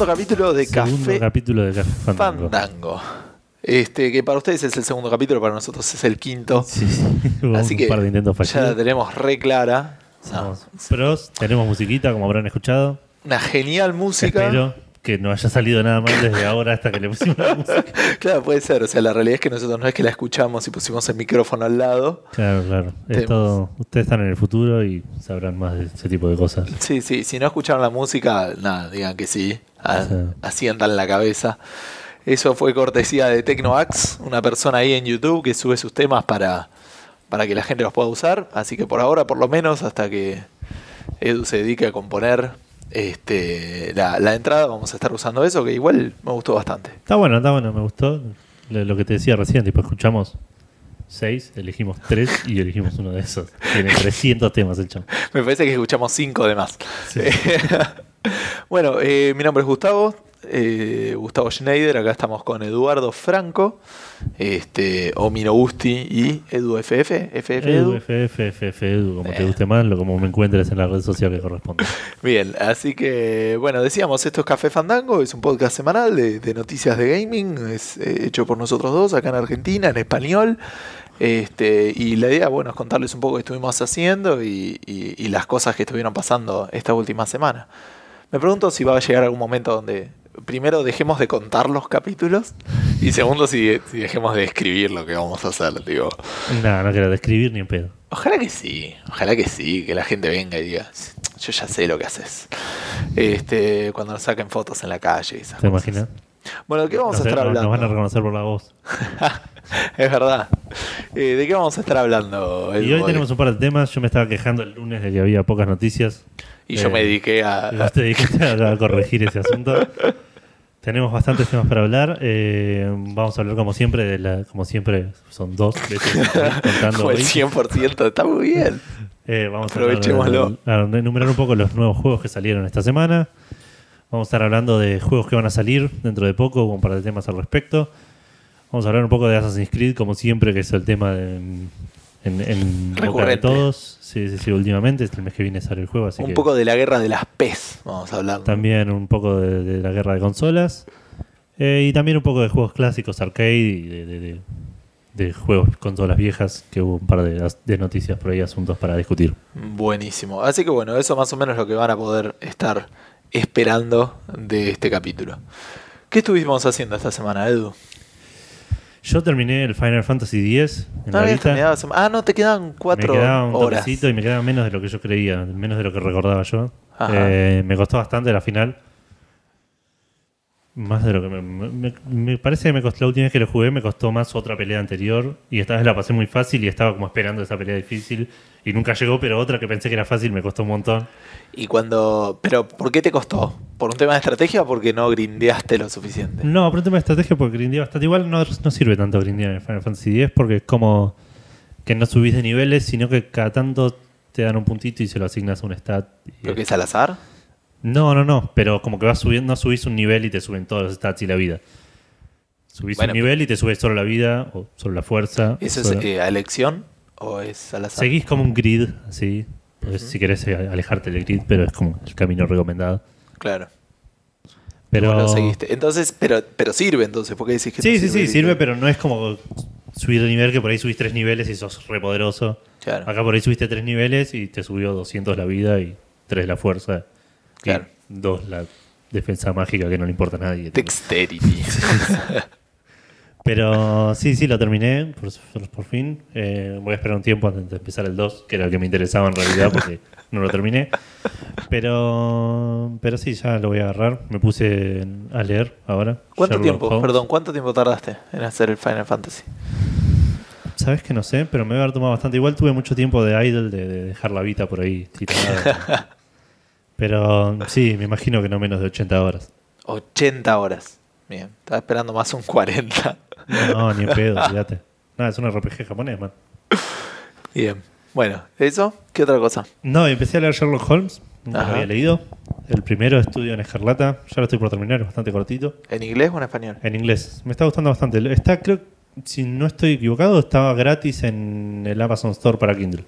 segundo capítulo de Segundo Café capítulo de Café Fandango. Fandango. Este, que para ustedes es el segundo capítulo, para nosotros es el quinto. Sí, sí. Así un que par de intentos ya la tenemos re clara. No, Somos pros, tenemos musiquita, como habrán escuchado. una genial música. Espero que no haya salido nada mal desde ahora hasta que le pusimos la música. Claro, puede ser. O sea, la realidad es que nosotros no es que la escuchamos y pusimos el micrófono al lado. Claro, claro. Es todo- ustedes están en el futuro y sabrán más de ese tipo de cosas. Sí, sí. Si no escucharon la música, nada, digan que sí. A- Sí. Asientan la cabeza. Eso fue cortesía de Tecnoax, una persona ahí en YouTube que sube sus temas para, para que la gente los pueda usar. Así que por ahora, por lo menos, hasta que Edu se dedique a componer este, la, la entrada, vamos a estar usando eso, que igual me gustó bastante. Está bueno, está bueno, me gustó. Lo, lo que te decía recién, tipo, escuchamos seis, elegimos tres y elegimos uno de esos. Tiene 300 temas el chamo. Me parece que escuchamos cinco de más. Sí. bueno, eh, mi nombre es Gustavo. eh, Gustavo Schneider, acá estamos con Eduardo Franco, este, Omino Gusti y Edu FF, FF Edu, Edu. FF, FF, Edu, como te Eh. guste más, lo como me encuentres en la red social que corresponde. Bien, así que bueno, decíamos, esto es Café Fandango, es un podcast semanal de, de noticias de gaming, es eh, hecho por nosotros dos acá en Argentina, en español. Este, y la idea, bueno, es contarles un poco qué estuvimos haciendo y, y- y las cosas que estuvieron pasando esta última semana. Me pregunto si va a llegar algún momento donde, primero, dejemos de contar los capítulos y segundo, si, si dejemos de escribir lo que vamos a hacer. Digo, Nada, no quiero describir ni en pedo. Ojalá que sí, ojalá que sí, que la gente venga y diga, yo ya sé lo que haces. Este, cuando nos saquen fotos en la calle y esas ¿Te cosas. imaginas? Bueno, ¿de qué vamos Nos- a estar hablando? Nos van a reconocer por la voz. es verdad. Eh, ¿De qué vamos a estar hablando? Y hoy tenemos un par de temas. Yo me estaba quejando el lunes de que había pocas noticias. Y yo eh, me dediqué a... Vos te dedicaste a, a corregir ese asunto. Tenemos bastantes temas para hablar. Eh, vamos a hablar como siempre de la, como siempre son dos veces contando Fue el hoy. 100%, está muy bien. Eh, vamos a, hablar de- Aprovechémoslo. a enumerar un poco los nuevos juegos que salieron esta semana. Vamos a estar hablando de juegos que van a salir dentro de poco, con un par de temas al respecto. Vamos a hablar un poco de Assassin's Creed, como siempre, que es el tema de- en, en, boca de todos. Sí, sí, sí, últimamente, el mes que viene sale el juego, así un que poco de la guerra de las PES, vamos a hablar. también un poco de, de la guerra de consolas. Eh, y también un poco de juegos clásicos arcade y de, de- de- juegos consolas viejas, que hubo un par de, de noticias por ahí, asuntos para discutir. Buenísimo. Así que bueno, eso más o menos es lo que van a poder estar esperando de este capítulo. ¿Qué estuvimos haciendo esta semana, Edu? Yo terminé el Final Fantasy X en No la Vita. Ah, no, te quedan cuatro me quedaba un horas. y me quedaba menos de lo que yo creía, menos de lo que recordaba yo. Eh, me costó bastante la final. Más de lo que me, me- me parece que me costó la última vez que lo jugué, me costó más otra pelea anterior. Y esta vez la pasé muy fácil y estaba como esperando esa pelea difícil. Y nunca llegó, pero otra que pensé que era fácil me costó un montón. Y cuando. Pero, ¿por qué te costó? ¿Por un tema de estrategia o porque no grindeaste lo suficiente? No, por un tema de estrategia, porque grindea bastante. Igual no, no sirve tanto grindear en Final Fantasy X porque es como que no subís de niveles, sino que cada tanto te dan un puntito y se lo asignas a un stat. ¿Creo que es al azar? No, no, no, pero como que vas subiendo, no subís un nivel y te suben todos los stats y la vida. Subís Bueno, un nivel y te sube solo la vida o solo la fuerza. ¿Eso es solo- eh, a elección o es al azar? Seguís como un grid, así. Podés, Si querés eh, alejarte del grid, pero es como el camino recomendado. Claro. Pero lo seguiste. Entonces, pero, pero sirve entonces, porque decís que Sí, no sí, sí, sirve? pero no es como subir de nivel que por ahí subís tres niveles y sos re poderoso. Claro. Acá por ahí subiste tres niveles y te subió 200 la vida y 3 la fuerza. Claro. Y 2 la defensa mágica que no le importa a nadie. Dexterity. Pero sí, sí, lo terminé por, por- fin. Eh, voy a esperar un tiempo antes de empezar el 2, que era el que me interesaba en realidad porque no lo terminé. Pero, pero sí, ya lo voy a agarrar. Me puse a leer ahora. ¿Cuánto Sherlock tiempo? Holmes. Perdón, ¿cuánto tiempo tardaste en hacer el Final Fantasy? Sabes que no sé, pero me voy a haber tomado bastante. Igual tuve mucho tiempo de idle, de, de dejar la vida por ahí tirada. pero sí, me imagino que no menos de 80 horas. 80 horas. Bien, estaba esperando más un 40. No, ni en pedo, fíjate. Nada, es un RPG japonés, man. Bien. Bueno, ¿eso? ¿Qué otra cosa? No, empecé a leer Sherlock Holmes. Nunca lo había leído. El primero estudio en Escarlata. Ya lo estoy por terminar, es bastante cortito. ¿En inglés o en español? En inglés. Me está gustando bastante. Está, creo, si no estoy equivocado, estaba gratis en el Amazon Store para Kindle.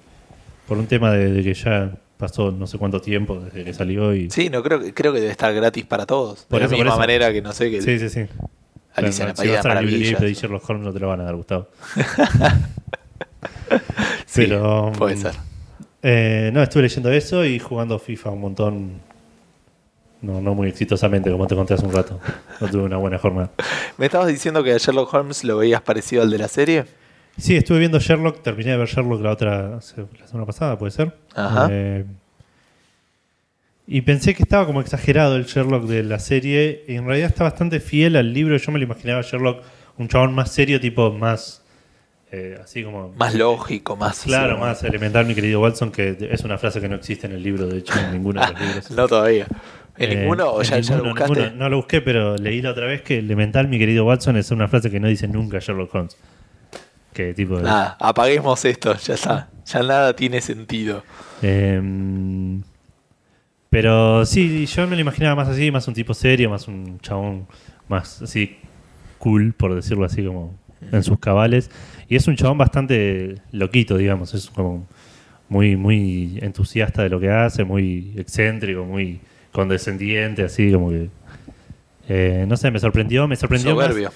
Por un tema de, de que ya pasó no sé cuánto tiempo desde que salió y... Sí, no creo, que- creo que debe estar gratis para todos. Por de eso, la por misma eso. manera que no sé que Sí, sí, sí. Alicia en la si País de vas a la librería y Maravillas. pedís Sherlock Holmes no te lo van a dar, Gustavo. Sí, Pero, puede mm, ser. Eh, no, estuve leyendo eso y jugando FIFA un montón. No, no muy exitosamente, como te conté hace un rato. No tuve una buena jornada. ¿Me estabas diciendo que a Sherlock Holmes lo veías parecido al de la serie? Sí, estuve viendo Sherlock, terminé de ver Sherlock la otra la semana pasada, puede ser. Ajá. Eh, y pensé que estaba como exagerado el Sherlock de la serie. Y en realidad está bastante fiel al libro. Yo me lo imaginaba a Sherlock un chabón más serio, tipo más. eh, así como. Más lógico, más... Claro, más elemental, mi querido Watson, que es una frase que no existe en el libro, de hecho, en ninguno de los libros. No todavía. ¿En Eh, ninguno o ya, ya lo buscaste? ninguno. No lo busqué, pero leí la otra vez que elemental, mi querido Watson, es una frase que no dice nunca Sherlock Holmes. Que tipo. de- Nada, apaguemos esto, ya está. Ya nada tiene sentido. Em, pero sí, yo me lo imaginaba más así, más un tipo serio, más un chabón más así cool, por decirlo así, como en sus cabales. Y es un chabón bastante loquito, digamos. Es como muy, muy entusiasta de lo que hace, muy excéntrico, muy condescendiente, así como que. eh, no sé, me sorprendió, me sorprendió más- Soberbio.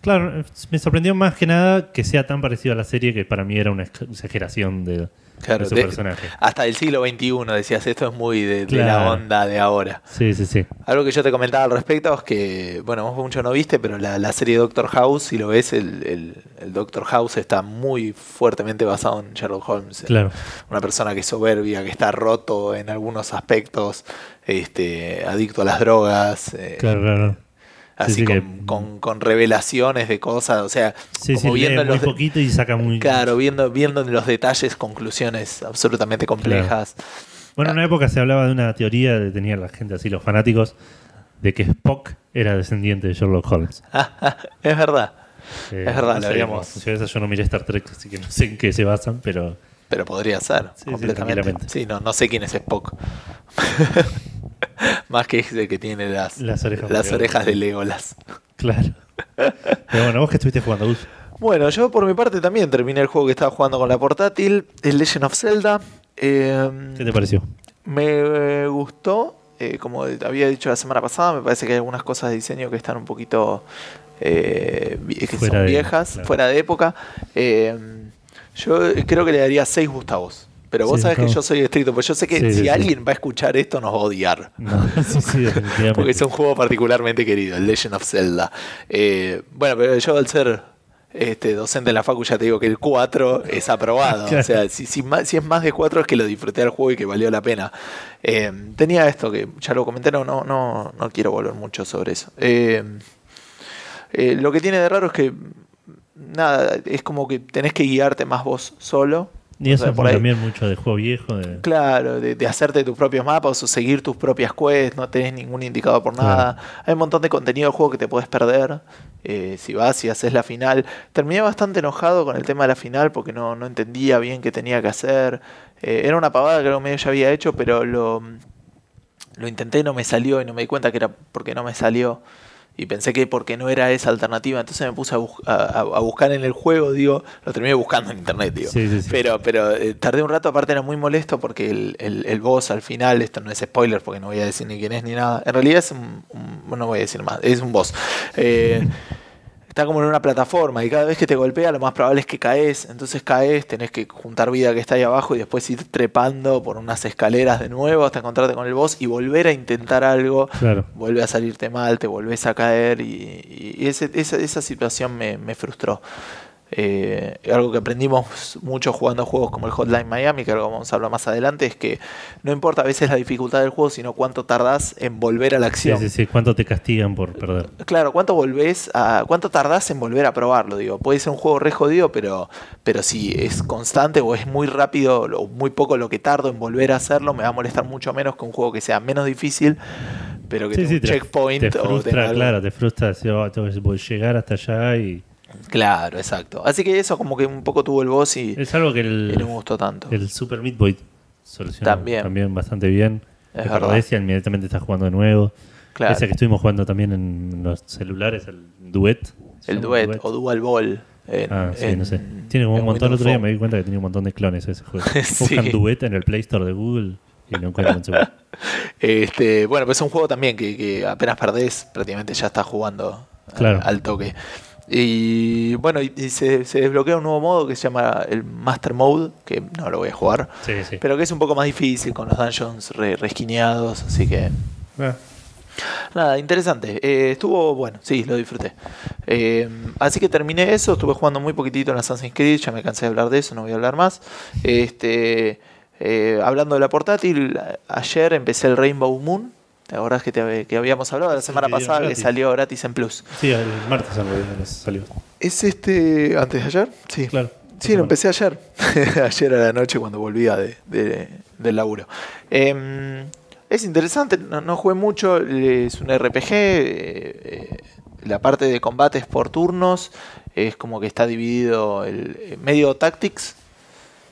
Claro, me sorprendió más que nada que sea tan parecido a la serie que para mí era una exageración de, Claro, de su de- personaje. hasta el siglo XXI decías, esto es muy de, de la onda de ahora. Sí, sí, sí. Algo que yo te comentaba al respecto es que, bueno, vos mucho no viste, pero la, la serie Doctor House, si lo ves, el, el- el Doctor House está muy fuertemente basado en Sherlock Holmes. Claro. Una persona que es soberbia, que está roto en algunos aspectos, este, adicto a las drogas, eh, Claro, claro. Así sí, con, que- con- con revelaciones de cosas, o sea, Sí, como sí, viendo los muy poquito y saca muy... Claro, viendo, viendo en los detalles conclusiones absolutamente complejas. Bueno, en una época se hablaba de una teoría, de, tenía la gente así, los fanáticos, de que Spock era descendiente de Sherlock Holmes. es verdad, Eh, Es verdad, no lo eso, yo no miré Star Trek, así que no sé en qué se basan, pero... pero podría ser, completamente. Sí, no, no sé quién es Spock. Más que ese que tiene las, Las orejas las orejas de. Legolas. Claro. Pero bueno, vos que estuviste jugando, Gus. Bueno, yo por mi parte también terminé el juego que estaba jugando con la portátil, el Legend of Zelda. Eh, ¿Qué te pareció? Me eh, gustó, eh, como había dicho la semana pasada, me parece que hay algunas cosas de diseño que están un poquito eh, que Fuera son de- viejas, claro. fuera de época. Eh, yo creo que le daría 6 Gustavos. Pero vos Seis sabés que yo soy estricto, pues yo sé que Sí, si sí, sí. alguien va a escuchar esto nos va a odiar. No, sí, sí. Porque es un juego particularmente querido, el Legend of Zelda. Eh, bueno, pero yo al ser este, docente en la facu ya te digo que el 4 es aprobado. Claro. O sea, si, si, si es más de 4 es que lo disfruté del juego y que valió la pena. Eh, tenía esto que ya lo comenté, no, no, no, no quiero volver mucho sobre eso. Eh, lo que tiene de raro es que nada, es como que tenés que guiarte más vos solo. Y O eso sea, fue también mucho de juego viejo. De... Claro, de, de hacerte tus propios mapas o seguir tus propias quests, no tenés ningún indicador por nada. Hay un montón de contenido de juego que te puedes perder eh, si vas y haces la final. Terminé bastante enojado con el tema de la final porque no, no entendía bien qué tenía que hacer. Eh, era una pavada que que medio ya había hecho, pero lo, lo intenté y no me salió y no me di cuenta que era porque no me salió. Y pensé que porque no era esa alternativa, entonces me puse a, bus- a- a- a buscar en el juego, digo, lo terminé buscando en internet, digo. Sí, sí, sí. Pero, pero eh, tardé un rato, aparte era muy molesto porque el, el, el boss al final, esto no es spoiler porque no voy a decir ni quién es ni nada, en realidad es un, un- no voy a decir más, es un boss. Eh, está como en una plataforma y cada vez que te golpea lo más probable es que caes, entonces caes, tenés que juntar vida que está ahí abajo y después ir trepando por unas escaleras de nuevo hasta encontrarte con el boss y volver a intentar algo Claro. vuelve a salirte mal, te volvés a caer y, y ese- esa, esa situación me, me frustró. Eh, algo que aprendimos mucho jugando juegos como el Hotline Miami, que algo vamos a hablar más adelante, es que no importa a veces la dificultad del juego, sino cuánto tardás en volver a la acción. sí, sí. ¿Cuánto te castigan por perder? Claro, ¿cuánto volvés a. cuánto tardás en volver a probarlo? Digo, puede ser un juego re jodido, pero, pero si es constante o es muy rápido o muy poco lo que tardo en volver a hacerlo, me va a molestar mucho menos que un juego que sea menos difícil, pero que Sí, tenga sí, un te, checkpoint te o tenga frustra, algo- claro, te frustra decir, "Oh, tengo que llegar hasta allá y... Claro, exacto. Así que eso como que un poco tuvo el boss y, Es algo que y el, no me gustó tanto. el Super Meat Boy soluciona También. también, bastante bien. Es y inmediatamente estás jugando de nuevo. Claro. Ese que estuvimos jugando también en los celulares, el Duet. ¿Se el duet, o dual ball. en- Ah, sí, en- no sé. Tiene como un montón. El otro día me di cuenta que tenía un montón de clones ese juego. Sí. Buscan Duet en el Play Store de Google y no encuentro un segundo. Este, bueno, pues es un juego también que, que apenas perdés, prácticamente ya estás jugando al, toque. Y bueno, y, y se, se desbloquea un nuevo modo que se llama el Master Mode, que no lo voy a jugar, Sí, sí. pero que es un poco más difícil con los dungeons re, resquineados, así que Ah, Nada, interesante. Eh, estuvo bueno, sí, lo disfruté. Eh, así que terminé eso, estuve jugando muy poquitito en Assassin's Creed, ya me cansé de hablar de eso, no voy a hablar más. Este, eh, hablando de la portátil, ayer empecé el Rainbow Moon. ¿Te acordás que, te- que habíamos hablado la semana pasada que salió gratis en Plus? sí, el martes en realidad nos salió. ¿Es este antes de ayer? Sí. Claro. Sí, lo empecé ayer. ayer a la noche cuando volvía de, de- del laburo. Em, es interesante, no, no jugué mucho, es un RPG. eh, eh, la parte de combates por turnos es como que está dividido el eh, medio tactics.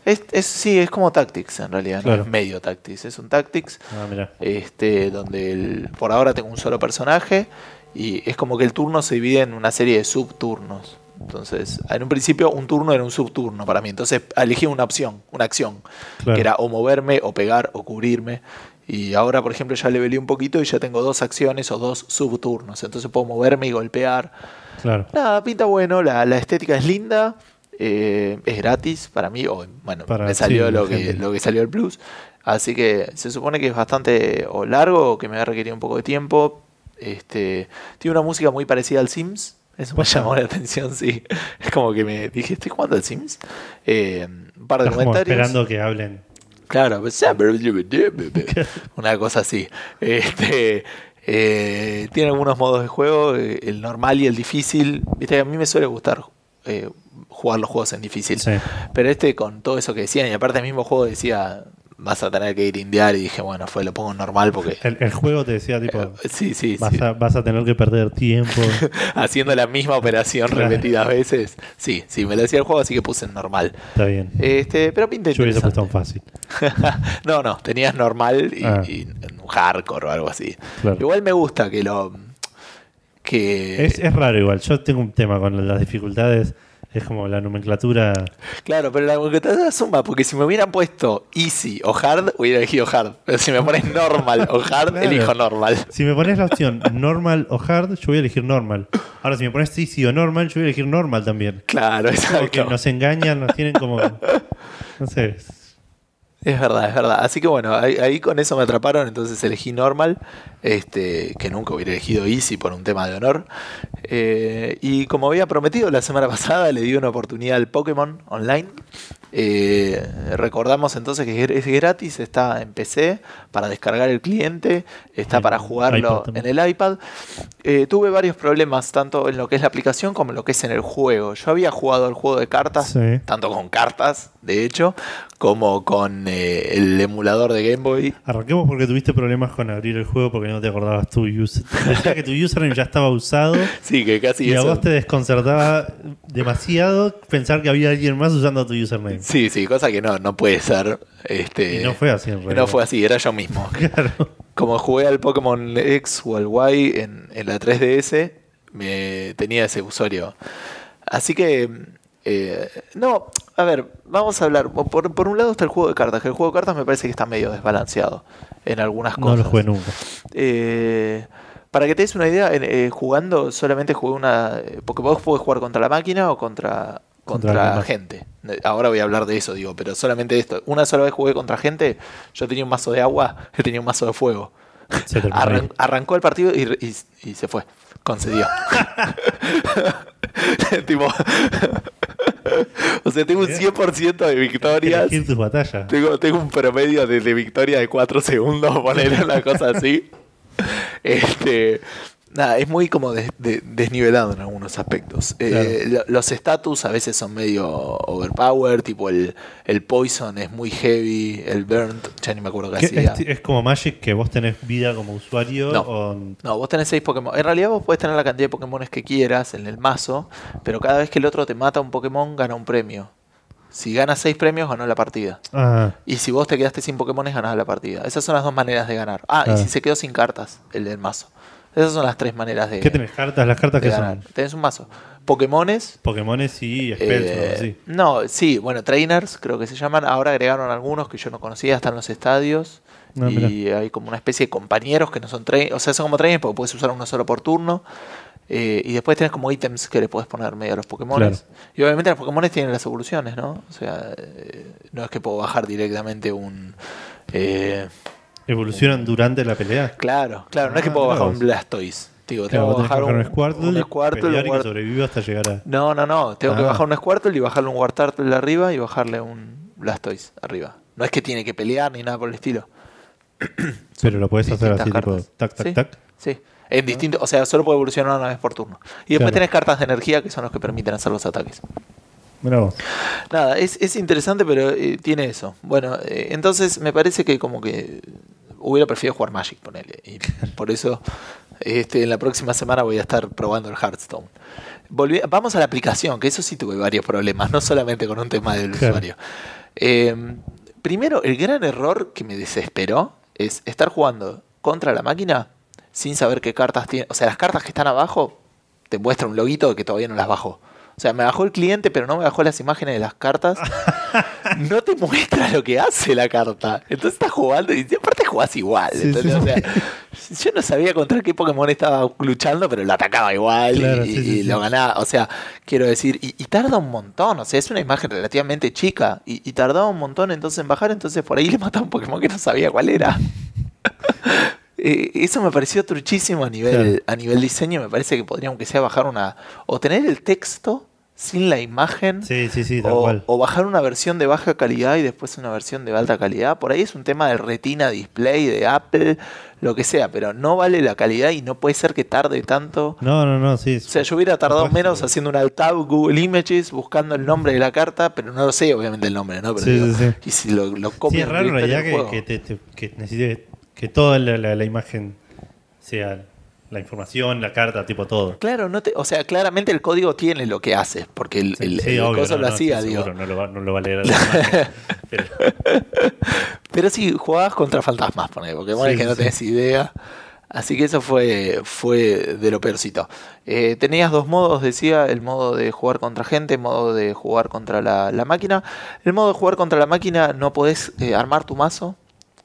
Es, es- sí, es como tactics en realidad, Claro. no es medio tactics, es un tactics Ah, este, donde el- por ahora tengo un solo personaje y es como que el turno se divide en una serie de subturnos. Entonces, en un principio un turno era un subturno para mí. Entonces elegí una opción, una acción, Claro. que era o moverme, o pegar, o cubrirme. Y ahora, por ejemplo, ya levelé un poquito y ya tengo dos acciones o dos subturnos. Entonces puedo moverme y golpear. Claro. Nada, pinta bueno, la, la estética es linda, eh, es gratis para mí, o bueno, Para- me salió sí, lo, que, lo que salió el Plus, así que se supone que es bastante o largo, o que me va a requerir un poco de tiempo, este, tiene una música muy parecida al Sims, eso me llamó la atención, sí, es como que me dije, ¿estoy jugando al Sims? Eh, un par de Estás comentarios. esperando que hablen. Claro, pues, una cosa así. Este, eh, tiene algunos modos de juego, el normal y el difícil. Viste, a mí me suele gustar eh, jugar los juegos en difícil. Sí. Pero este con todo eso que decían, y aparte el mismo juego decía, vas a tener que ir indiar y dije, bueno, fue lo pongo en normal porque... El, el juego te decía, tipo, Eh, Sí, sí, vas, sí. A, vas a tener que perder tiempo. Haciendo la misma operación Claro. repetidas veces. Sí, sí, me lo decía el juego, así que puse en normal. Está bien. Este, pero pinta Yo hubiese puesto un fácil. no, no, tenías normal y, Ah. y hardcore o algo así. Claro. Igual me gusta que lo. que. Es, es raro igual. Yo tengo un tema con las dificultades. Es como la nomenclatura. Claro, pero la computadora suma, porque si me hubieran puesto easy o hard, hubiera elegido hard. Pero si me pones normal o hard, Claro. elijo normal. Si me pones la opción normal o hard, yo voy a elegir normal. Ahora, si me pones easy o normal, yo voy a elegir normal también. Claro, exacto. nos engañan, nos tienen como. No sé. Es verdad, es verdad. Así que bueno, ahí, ahí con eso me atraparon, entonces elegí normal, este, que nunca hubiera elegido easy por un tema de honor. Eh, y como había prometido la semana pasada, le di una oportunidad al Pokémon Online. Eh, recordamos entonces que es gratis, está en PC para descargar el cliente, está para jugarlo en el iPad. Eh, tuve varios problemas, tanto en lo que es la aplicación como en lo que es en el juego. Yo había jugado el juego de cartas, Sí. tanto con cartas, de hecho, como con eh, el emulador de Game Boy. Arranquemos porque tuviste problemas con abrir el juego porque no te acordabas tu user. Decía que tu username ya estaba usado Sí, que casi y a vos te desconcertaba demasiado pensar que había alguien más usando tu username. Sí, sí, cosa que no, no puede ser. Este, Y no fue así en realidad. No fue así, era yo mismo. Claro. Como jugué al Pokémon X o al Y en, en la 3DS, me tenía ese usuario. Así que, eh, no, a ver, vamos a hablar. Por, por un lado está el juego de cartas, que el juego de cartas me parece que está medio desbalanceado en algunas No cosas. lo jugué nunca. Eh, para que te des una idea, eh, jugando solamente jugué una. eh, Porque vos podés jugar contra la máquina o contra, Contra gente. Ahora voy a hablar de eso, digo, pero solamente esto. Una sola vez jugué contra gente, yo tenía un mazo de agua, él tenía un mazo de fuego. Se Arran- arrancó el partido y, y- y se fue. Concedió. tipo. o sea, tengo un 100% de victorias. Elegir tus batallas. Tengo, tengo un promedio de, de victoria de 4 segundos, poner una cosa así. Este, nada, es muy como des- de- desnivelado en algunos aspectos. Eh, lo- los status a veces son medio overpowered, tipo el, el poison es muy heavy, el burnt, ya ni me acuerdo qué ¿Qué- hacía. es, es como Magic que vos tenés vida como usuario No. o No, vos tenés 6 Pokémon. En realidad vos podés tener la cantidad de Pokémon que quieras en el mazo, pero cada vez que el otro te mata un Pokémon, gana un premio. Si ganas 6 premios, ganó la partida. Ah, Y si vos te quedaste sin Pokémon, ganás la partida. Esas son las dos maneras de ganar. Ah, y si se quedó sin cartas, el del mazo. Esas son las tres maneras de, ¿Qué tenés? ¿Cartas? ¿Las cartas que ganar. son? Tenés un mazo. Pokémones. Pokémones y spells eh, así. No, sí, bueno, trainers creo que se llaman. Ahora agregaron algunos que yo no conocía, están en los estadios. Ah, y hay como una especie de compañeros que no son trainers. O sea, son como trainers porque puedes usar uno solo por turno. Eh, y después tenés como ítems que le puedes poner medio a los Pokémon. Claro. Y obviamente los Pokémon tienen las evoluciones, ¿no? O sea, eh, no es que puedo bajar directamente un. eh, ¿Evolucionan durante la pelea? claro, claro, no es que Ah, puedo mirá bajar un Blastoise. Digo, Claro, tengo que bajar bajar un Squirtle, un Squirtle, pelear un que sobreviva hasta llegar a... No, no, no. Tengo que Ah. bajar un Squirtle y bajarle un Wartortle arriba y bajarle un Blastoise arriba. No es que tiene que pelear ni nada por el estilo. Pero lo puedes hacer así, tipo, cartas. tac, tac, Sí. tac. Sí. En distinto, o sea, solo puede evolucionar una vez por turno. Y después Claro. tenés cartas de energía que son los que permiten hacer los ataques. Vos. Nada, es, es interesante, pero eh, tiene eso. Bueno, eh, entonces me parece que como que hubiera preferido jugar Magic, ponele. Y por eso este, en la próxima semana voy a estar probando el Hearthstone. Vamos a la aplicación, que eso sí tuve varios problemas, no solamente con un tema del Claro. usuario. Eh, primero, el gran error que me desesperó es estar jugando contra la máquina sin saber qué cartas tiene. O sea, las cartas que están abajo te muestra un loguito de que todavía no las bajó. O sea, me bajó el cliente, pero no me bajó las imágenes de las cartas. no te muestra lo que hace la carta. Entonces estás jugando y aparte jugás igual. Sí, O sea, yo no sabía contra qué Pokémon estaba luchando, pero lo atacaba igual y- Claro, lo ganaba. O sea, quiero decir, y, y tarda un montón. O sea, es una imagen relativamente chica y, y tardaba un montón entonces en bajar. Entonces por ahí le mataba un Pokémon que no sabía cuál era. Eh, eso me pareció truchísimo a nivel, Claro. a nivel diseño. Me parece que podría, aunque sea, bajar una. O tener el texto sin la imagen. Sí, sí, sí, tal o, cual. o bajar una versión de baja calidad y después una versión de alta calidad. Por ahí es un tema del retina display de Apple, lo que sea, pero no vale la calidad y no puede ser que tarde tanto. No, no, no, sí. O sea, yo hubiera tardado Capaz, menos haciendo un alt tab Google Images buscando el nombre de la carta, pero no lo sé, obviamente, el nombre, ¿no? Pero Sí, digo, sí, sí. Y si lo, lo Sí, copio es raro en realidad que, que, te- te- que necesite que toda la, la- la imagen sea la información, la carta, tipo todo. Claro, no te, o sea, claramente el código tiene lo que hace, porque el, Sí, el, sí, el obvio, coso no, lo no, hacía, digo. seguro, no, lo va, no lo va a leer la imagen, pero- Pero sí, jugabas contra fantasmas, porque Sí, es que no tenés idea. Así que eso fue, fue de lo peorcito. Eh, tenías dos modos, decía, el modo de jugar contra gente, el modo de jugar contra la, la máquina. El modo de jugar contra la máquina no podés eh, armar tu mazo.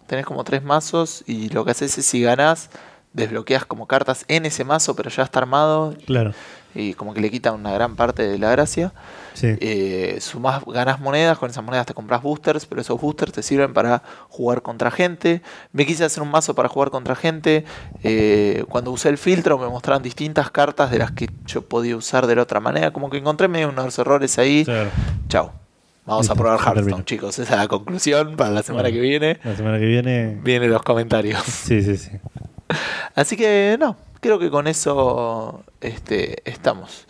Tenés como tres mazos y lo que haces es si ganás, desbloqueas como cartas en ese mazo, pero ya está armado claro. y como que le quita una gran parte de la gracia. Sí. Eh, sumás, ganas monedas, con esas monedas te compras boosters, pero esos boosters te sirven para jugar contra gente. Me quise hacer un mazo para jugar contra gente. eh, cuando usé el filtro me mostraron distintas cartas de las que yo podía usar de la otra manera. Como que encontré medio unos errores ahí. Claro. Chau. Vamos a probar Hearthstone, chicos. Esa es la conclusión para la semana Bueno. que viene. La semana que viene. Vienen los comentarios. Sí, sí, sí. Así que no, creo que con eso este, estamos.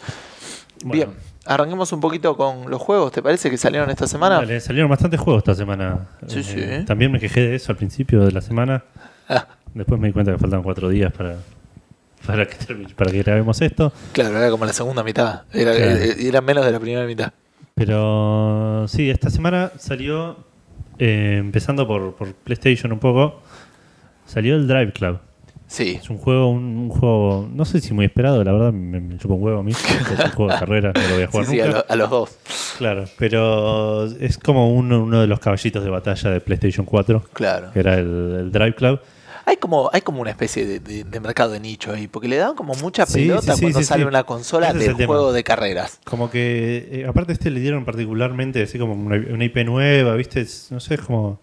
Bueno. Bien, arranquemos un poquito con los juegos. ¿Te parece que salieron esta semana? Dale, salieron bastantes juegos esta semana. Sí, Eh, sí. También me quejé de eso al principio de la semana. Ah, Después me di cuenta que faltan cuatro días para, para, que, para que grabemos esto. claro, era como la segunda mitad. Era, Claro. eh, era menos de la primera mitad. Pero sí, esta semana salió, eh, empezando por, por PlayStation un poco, salió el Drive Club. Sí. Es un juego, un, un juego, no sé si muy esperado, la verdad me, me chupa un huevo a mí. Es un juego de carrera, no lo voy a Sí, jugar sí, a, nunca. lo- a los dos. Claro, pero es como uno, uno de los caballitos de batalla de PlayStation 4, Claro. que era el, el Drive Club. Hay como, hay como una especie de, de- de mercado de nicho ahí, porque le dan como mucha Sí, pelota sí, cuando sale una consola Ese tema. juego de carreras. Como que, eh, aparte este le dieron particularmente así como una, una IP nueva, ¿viste? Es- no sé, es como...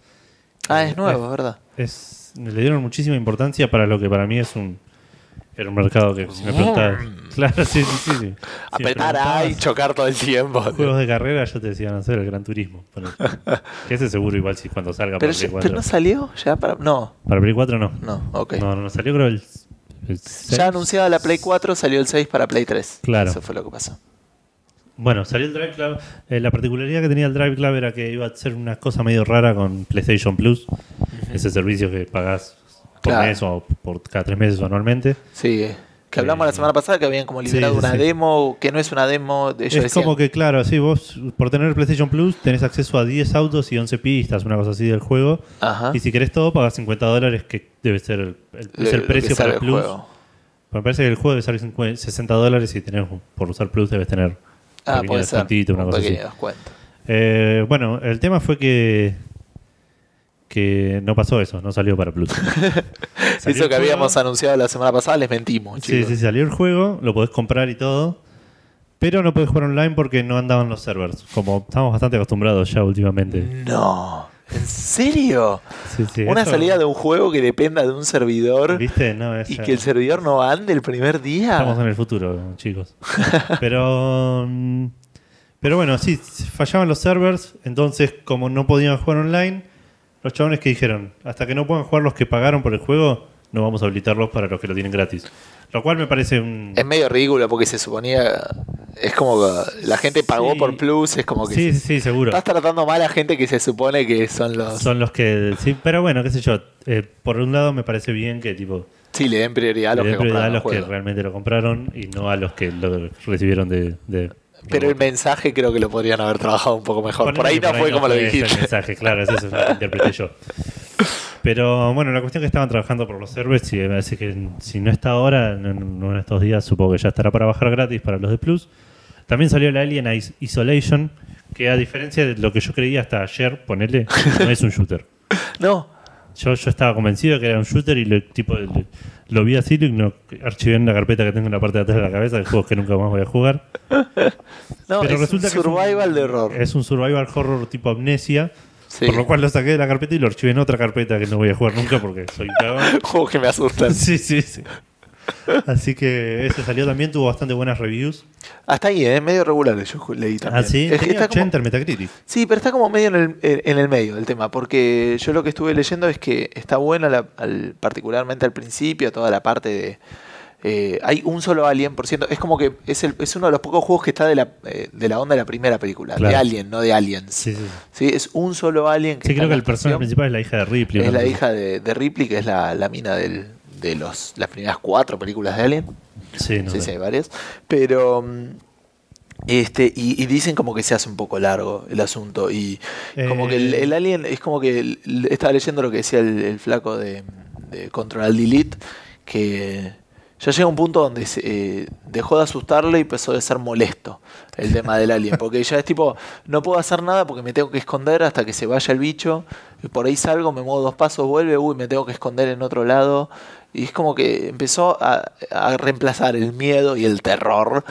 Ah, es nuevo, ¿verdad? es le dieron muchísima importancia para lo que para mí es un era un mercado que si me preguntabas claro sí sí sí, sí. Apretar y chocar todo el tiempo. juegos de carrera yo te decía no sé el Gran Turismo que ese seguro igual si cuando salga Pero, para Play ya- 4 pero no salió ya para. No, para Play 4 no no, ok. no no, salió creo el, el seis. ya anunciada la Play 4, salió el 6 para Play 3. Claro. Eso fue lo que pasó. bueno salió el Drive Club Eh, la particularidad que tenía el Drive Club era que iba a ser una cosa medio rara con PlayStation Plus ese servicio que pagás por Claro. mes o por cada tres meses o anualmente Sí, que hablamos Eh, la semana pasada que habían como liberado sí, una sí. demo, que no es una demo. Ellos es decían, como que, claro, sí, vos por tener PlayStation Plus tenés acceso a 10 autos y 11 pistas, una cosa así del juego. Ajá. Y si querés todo, pagas 50 dólares, que debe ser el, es precio para el Plus. juego. Me parece que el juego debe salir 50 60 dólares y tenés, por usar Plus debes tener Ah, puede ser. una un cosa así. Eh, bueno, el tema fue que que no pasó eso, no salió para Plus. Salió Eso que juego. habíamos anunciado la semana pasada, les mentimos, Sí, chicos. sí, salió el juego, lo podés comprar y todo, pero no podés jugar online porque no andaban los servers, como estamos bastante acostumbrados ya últimamente. No. ¿En serio? Sí, sí, Una eso- salida de un juego que dependa de un servidor ¿Viste? No, es- y que el servidor no ande el primer día. Estamos en el futuro, chicos. Pero, mm, pero bueno, sí, fallaban los servers, entonces como no podían jugar online, los chabones que dijeron, hasta que no puedan jugar los que pagaron por el juego, no vamos a habilitarlos para los que lo tienen gratis. Lo cual me parece un... Es medio ridículo porque se suponía. Es como que la gente pagó Sí. por Plus, es como que. Sí, sí, sí, seguro. Estás tratando mal a gente que se supone que son los. Son los que... Sí, pero bueno, qué sé yo. eh, por un lado me parece bien que tipo... Sí, le den prioridad a los le que den prioridad a compraron el los que realmente lo compraron y no a los que lo recibieron de... de- Pero el mensaje creo que lo podrían haber trabajado un poco mejor. Por Ponele ahí no fue como lo ese el dijiste. mensaje, claro, eso es lo que interpreté yo. Pero bueno, la cuestión es que estaban trabajando por los servers y me parece que si no está ahora, no, no en estos días, supongo que ya estará para bajar gratis para los de Plus. También salió la Alien Is- Isolation, que a diferencia de lo que yo creía hasta ayer, ponerle, no es un shooter. No. Yo, yo estaba convencido de que era un shooter y lo, tipo, le- lo vi así, lo archivé en la carpeta que tengo en la parte de atrás de la cabeza de juegos que nunca más voy a jugar. No, Pero es resulta un que es un- survival de horror. Es un survival horror tipo amnesia. Sí. Por lo cual lo saqué de la carpeta y lo archivé en otra carpeta que no voy a jugar nunca porque soy un. Juegos que me asustan. sí, sí, sí. Así que ese salió también, tuvo bastante buenas reviews. Hasta ahí, es medio regular. Yo leí también. Ah, sí, Es que está como- 80 en Metacritic. Sí, pero está como medio en el, en el medio del tema, porque yo lo que estuve leyendo es que está buena, la- al- particularmente al principio, toda la parte de... eh, hay un solo Alien, por ciento. Es como que es, el- es uno de los pocos juegos que está de la, eh, de la onda de la primera película, de. Alien, no de Aliens. Sí, sí. Sí, es un solo Alien que Sí, creo que el personaje principal es la hija de Ripley. Es la hija de, de Ripley, que es la, la mina del- de los, las primeras cuatro películas de Alien. Sí, no sí, sí, hay varias. Pero. mm, Este, y, y dicen como que se hace un poco largo el asunto. Y como que el, Eh. el alien es como que. el- estaba leyendo lo que decía el, el flaco de, de Control Alt Delete. Que ya llega un punto donde se, eh, dejó de asustarle y empezó a ser molesto el tema del alien. Porque ya es tipo, no puedo hacer nada porque me tengo que esconder hasta que se vaya el bicho. Y por ahí salgo, me muevo dos pasos, vuelve, uy, me tengo que esconder en otro lado. Y es como que empezó a, a reemplazar el miedo y el terror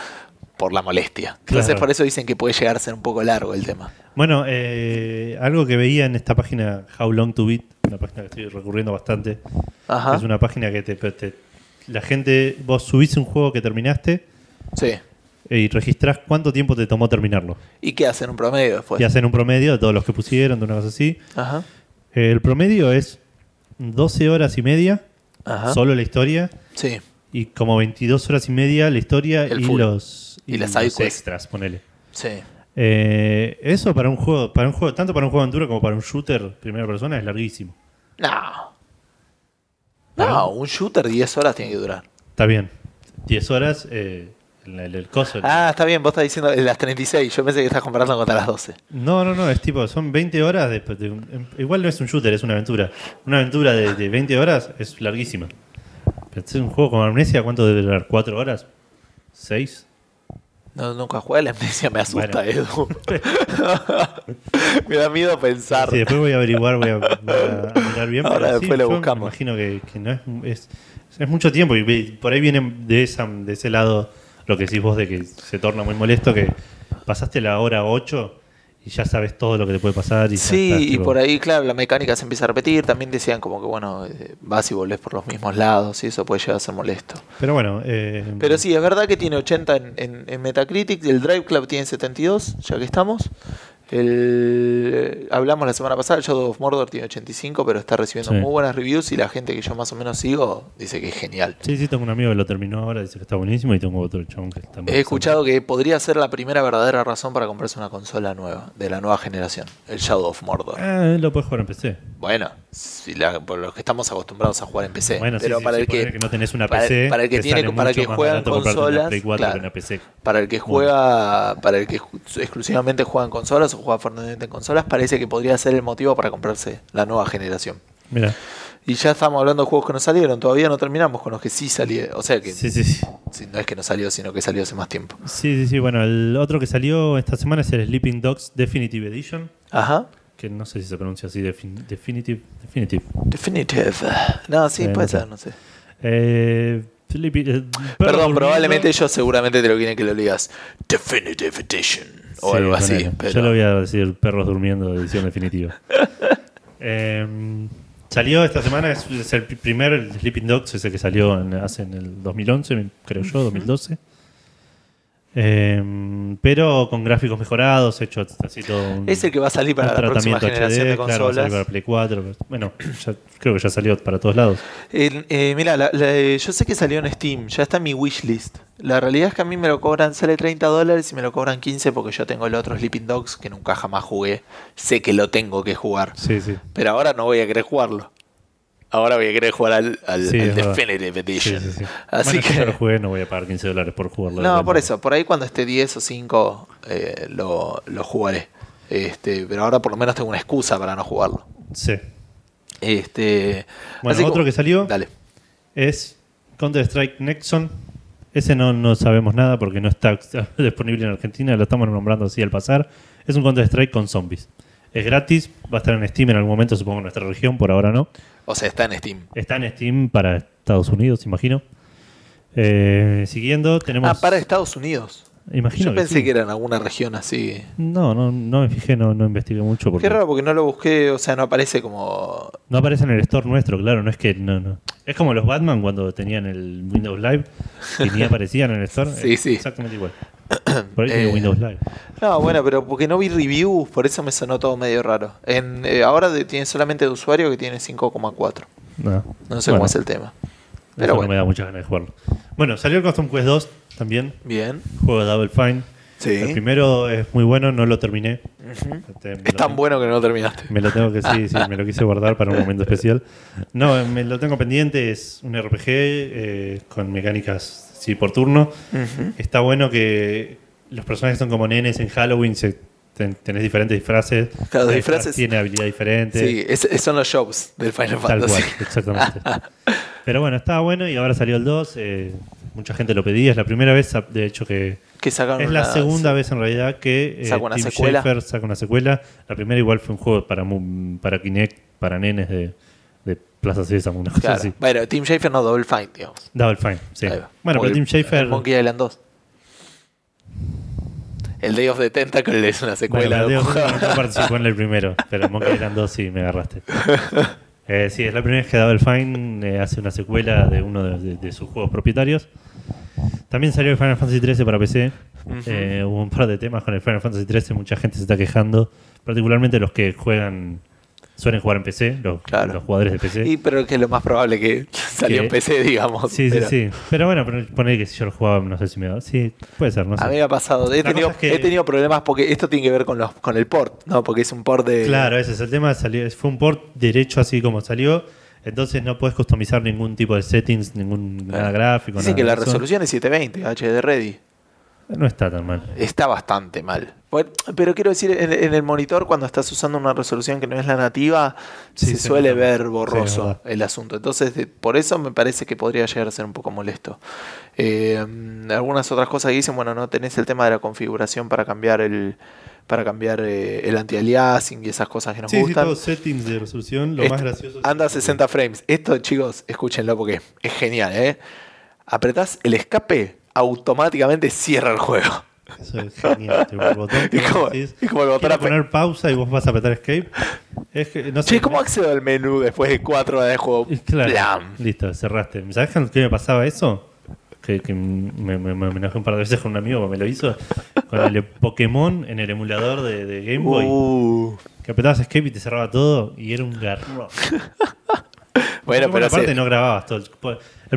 por la molestia. Entonces Claro. por eso dicen que puede llegar a ser un poco largo el tema. Bueno, eh, algo que veía en esta página How Long to Beat, una página que estoy recurriendo bastante, Ajá. es una página que te, te- la gente, vos subís un juego que terminaste Sí. y registrás cuánto tiempo te tomó terminarlo. ¿Y qué hacen un promedio después? Y hacen un promedio de todos los que pusieron, de una cosa así. Ajá. Eh, el promedio es 12 horas y media, Ajá. solo la historia, Sí. y como 22 horas y media la historia El y full. los, Y las los side quests. extras, ponele. Sí. Eh, eso para un juego, para un juego, tanto para un juego de aventura como para un shooter primera persona es larguísimo. No. ¿Para No, un shooter 10 horas tiene que durar. Está bien. 10 horas, eh, el, coso. Ah, está bien, vos estás diciendo las 36. Yo pensé que estás comparando contra las 12. No, no, no, es tipo, son 20 horas. De, de un- em, igual no es un shooter, es una aventura. Una aventura de, de 20 horas es larguísima. Pero es un juego como Amnesia, ¿cuánto debe durar? ¿4 horas? ¿6? No, nunca jugué a la amnesia, me asusta, Bueno. Edu. me da miedo pensar. Sí, después voy a averiguar, voy a, voy a- mirar bien. Ahora pero después lo yo buscamos. Me imagino que, que no es, es, es mucho tiempo y por ahí viene de, esa, de ese lado lo que decís vos de que se torna muy molesto, que pasaste la hora 8 y ya sabes todo lo que te puede pasar. Y Sí, estás, y tipo, por ahí, claro, la mecánica se empieza a repetir. También decían como que, bueno, eh, vas y volvés por los mismos lados y eso puede llegar a ser molesto. Pero bueno. eh, Pero sí, es verdad que tiene 80 en, en- en Metacritic. El Drive Club tiene 72, ya que estamos. El, eh, hablamos la semana pasada, el Shadow of Mordor tiene 85, pero está recibiendo Sí. muy buenas reviews y la gente que yo más o menos sigo dice que es genial. Sí, sí, tengo un amigo que lo terminó ahora, dice que está buenísimo, y tengo otro chabón que está He escuchado que podría ser la primera verdadera razón para comprarse una consola nueva, de la nueva generación, el Shadow of Mordor. Ah, lo puedes jugar en PC. Bueno, si la- por los que estamos acostumbrados a jugar en PC. Bueno, pero sí, para sí, el que, no tenés una para- PC, para el que tiene para el que juega en consolas, Play 4 claro. que una PC. para el que juega, para el que exclusivamente juega en consolas o juega fuertemente en consolas, parece que podría ser el motivo para comprarse la nueva generación. Mira, Y ya estamos hablando de juegos que no salieron, todavía no terminamos con los que sí salieron. O sea que Sí, sí, sí. sí, no es que no salió, sino que salió hace más tiempo. Sí, sí, sí. Bueno, el otro que salió esta semana es el Sleeping Dogs Definitive Edition. Ajá. Que no sé si se pronuncia así, defin- Definitive. Definitive. Definitive. No, sí, Eh, puede no sé. ser, no sé. Eh, Sleepy- eh, Perdón, probablemente ellos seguramente te lo quieren que lo digas Definitive Edition o Sí, algo así. Pero... Yo lo voy a decir perros durmiendo, edición definitiva. Eh, salió esta semana, es, es el primer el Sleeping Dogs, ese que salió en, hace en el 2011, creo yo, 2012. Eh, pero con gráficos mejorados, hecho así todo un, Es el que va a salir para la próxima generación HD, de claro, va a salir consolas. para Play 4. pero- Bueno, ya- creo que ya salió para todos lados. Eh, mira, la- la- yo sé que salió en Steam, ya está en mi wishlist. La realidad es que a mí me lo cobran, sale 30 dólares y me lo cobran 15 porque yo tengo el otro Sleeping Dogs que nunca jamás jugué. Sé que lo tengo que jugar, Sí, sí. pero ahora no voy a querer jugarlo. Ahora voy a querer jugar al, al- Sí, al. Definitive Sí, Edition. sí, sí. Así bueno, si yo lo que... jugué, no voy a pagar 15 dólares por jugarlo. No, por eso, por ahí cuando esté 10 o 5 eh, lo, lo jugaré. Este, pero ahora por lo menos tengo una excusa para no jugarlo. Sí. Este, Bueno, así otro que salió Dale. es Counter-Strike Nexon. Ese no, no sabemos nada porque no está disponible en Argentina, lo estamos nombrando así al pasar. Es un Counter-Strike con zombies. Es gratis, va a estar en Steam en algún momento, supongo en nuestra región, por ahora no. O sea, está en Steam. Está en Steam para Estados Unidos, imagino. Eh, siguiendo, tenemos. Ah, para Estados Unidos. Imagino Yo que pensé sí. que era en alguna región así. No, no, no me fijé, no, no investigué mucho. Porque Qué raro porque no lo busqué, o sea, no aparece como... No aparece en el store nuestro, claro, no es que. No, no. Es como los Batman cuando tenían el Windows Live y ni aparecían en el store. Sí, Es sí. Exactamente igual. Por ahí tiene Eh, Windows Live. No, bueno, pero porque no vi reviews, por eso me sonó todo medio raro. En, eh, ahora tiene solamente de usuario que tiene 5,4. No, No sé Bueno, cómo es el tema. Pero no bueno, me da muchas ganas de jugarlo. Bueno, salió el Custom Quest 2 también, bien. juego de Double Fine. Sí. El primero es muy bueno, no lo terminé. Ujú. Este, me Es lo tan tengo- bueno que no lo terminaste. Me lo tengo que sí, sí, me lo quise guardar para un momento especial. No, me lo tengo pendiente, es un RPG eh, con mecánicas sí por turno. Está bueno que los personajes son como nenes en Halloween, se, ten- tenés diferentes disfraces. Claro, Cada disfraces- Tiene habilidad diferente. Sí, es- son los shows del Final Tal Fantasy. cual, exactamente. Pero bueno, estaba bueno y ahora salió el 2. eh, mucha gente lo pedía. Es la primera vez, de hecho, que. Que sacaron Es la una- segunda vez en realidad que eh, Saca una Tim secuela. Schafer saca una secuela. La primera igual fue un juego para, para Kinect, para nenes de Plaza Sésamo, una cosa Claro. así. Bueno, Team Schafer no Double Fine, digamos. Double Fine, sí. Ahí va. Bueno, pero Tim el- Schafer. el Monkey Island 2. El Day of the Tentacle es una Bueno, secuela. pero de un digo, juego. no participó en el primero, pero Monkey Island 2 sí me agarraste. Eh, sí, es la primera vez que Double Fine eh, hace una secuela de uno de, de- de sus juegos propietarios. También salió el Final Fantasy XIII para PC. Eh, hubo un par de temas con el Final Fantasy XIII, mucha gente se está quejando, particularmente los que juegan, suelen jugar en PC, los, Claro. los jugadores de PC. Y pero que es lo más probable que salió en PC, digamos. sí, pero sí, sí. Pero bueno, poner que si yo lo jugaba, no sé si me da. Sí, puede ser, no sé. A mí me ha pasado. He tenido, cosa es que- he tenido problemas porque esto tiene que ver con, los, con el port, ¿no? Porque es un port de. Claro, ese es el tema. Salió, fue un port derecho así como salió. Entonces no puedes customizar ningún tipo de settings, ningún nada gráfico. Dicen nada que la eso. resolución es 720, HD Ready. No está tan mal. Está bastante mal. Bueno, pero quiero decir, en, en el monitor, cuando estás usando una resolución que no es la nativa, Sí, se se suele nota. ver Sí, borroso el asunto. Entonces, de- por eso me parece que podría llegar a ser un poco molesto. Eh, algunas otras cosas que dicen, bueno, no tenés el tema de la configuración para cambiar el para cambiar eh, el anti-aliasing y esas cosas que nos Sí, sí, gustan. todos settings de resolución. Lo más gracioso Anda a 60 frames. Esto, chicos, escúchenlo porque es genial, ¿eh? Apretás el escape, automáticamente cierra el juego. Eso es genial. el botón Y como- decís, y como el botón ape- poner pausa y vos vas a apretar escape. Es que, no sé, Che, ¿cómo me- accedo al menú después de cuatro horas de juego? Claro, Plam. listo, cerraste. ¿Sabes con qué me pasaba eso? Que, que me, me- me enojé un par de veces con un amigo que me lo hizo. Con el Pokémon en el emulador de, de Game Boy. Uh, Que apretabas escape y te cerraba todo y era un garrón. bueno, pero aparte sí. no grababas todo el, el,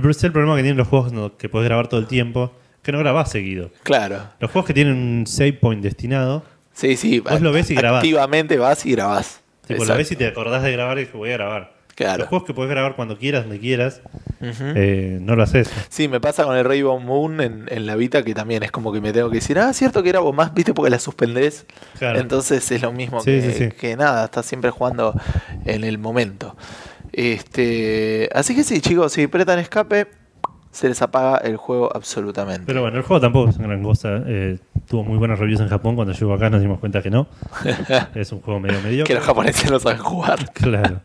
pro- el problema que tienen los juegos no- que puedes grabar todo el tiempo que no grabás seguido. Claro. Los juegos que tienen un save point destinado, Sí, sí. Vos lo ves y grabás. Activamente vas y grabás. tipo, lo Exacto. ves y te acordás de grabar y que voy a grabar. Claro. Los juegos que puedes grabar cuando quieras, donde quieras, eh, no lo haces. Sí, me pasa con el Rainbow Moon en, en la Vita que también es como que me tengo que decir, ah, cierto que era vos más, viste, porque la suspendés. Claro. Entonces es lo mismo Sí, que, sí, sí. que nada, estás siempre jugando en el momento. Este, así que sí, chicos, si apretan escape, se les apaga el juego absolutamente. Pero bueno, el juego tampoco es una gran cosa. eh, tuvo muy buenas reviews en Japón. Cuando llegó acá nos dimos cuenta que no. es un juego medio que mediocre. los japoneses no saben jugar. Claro.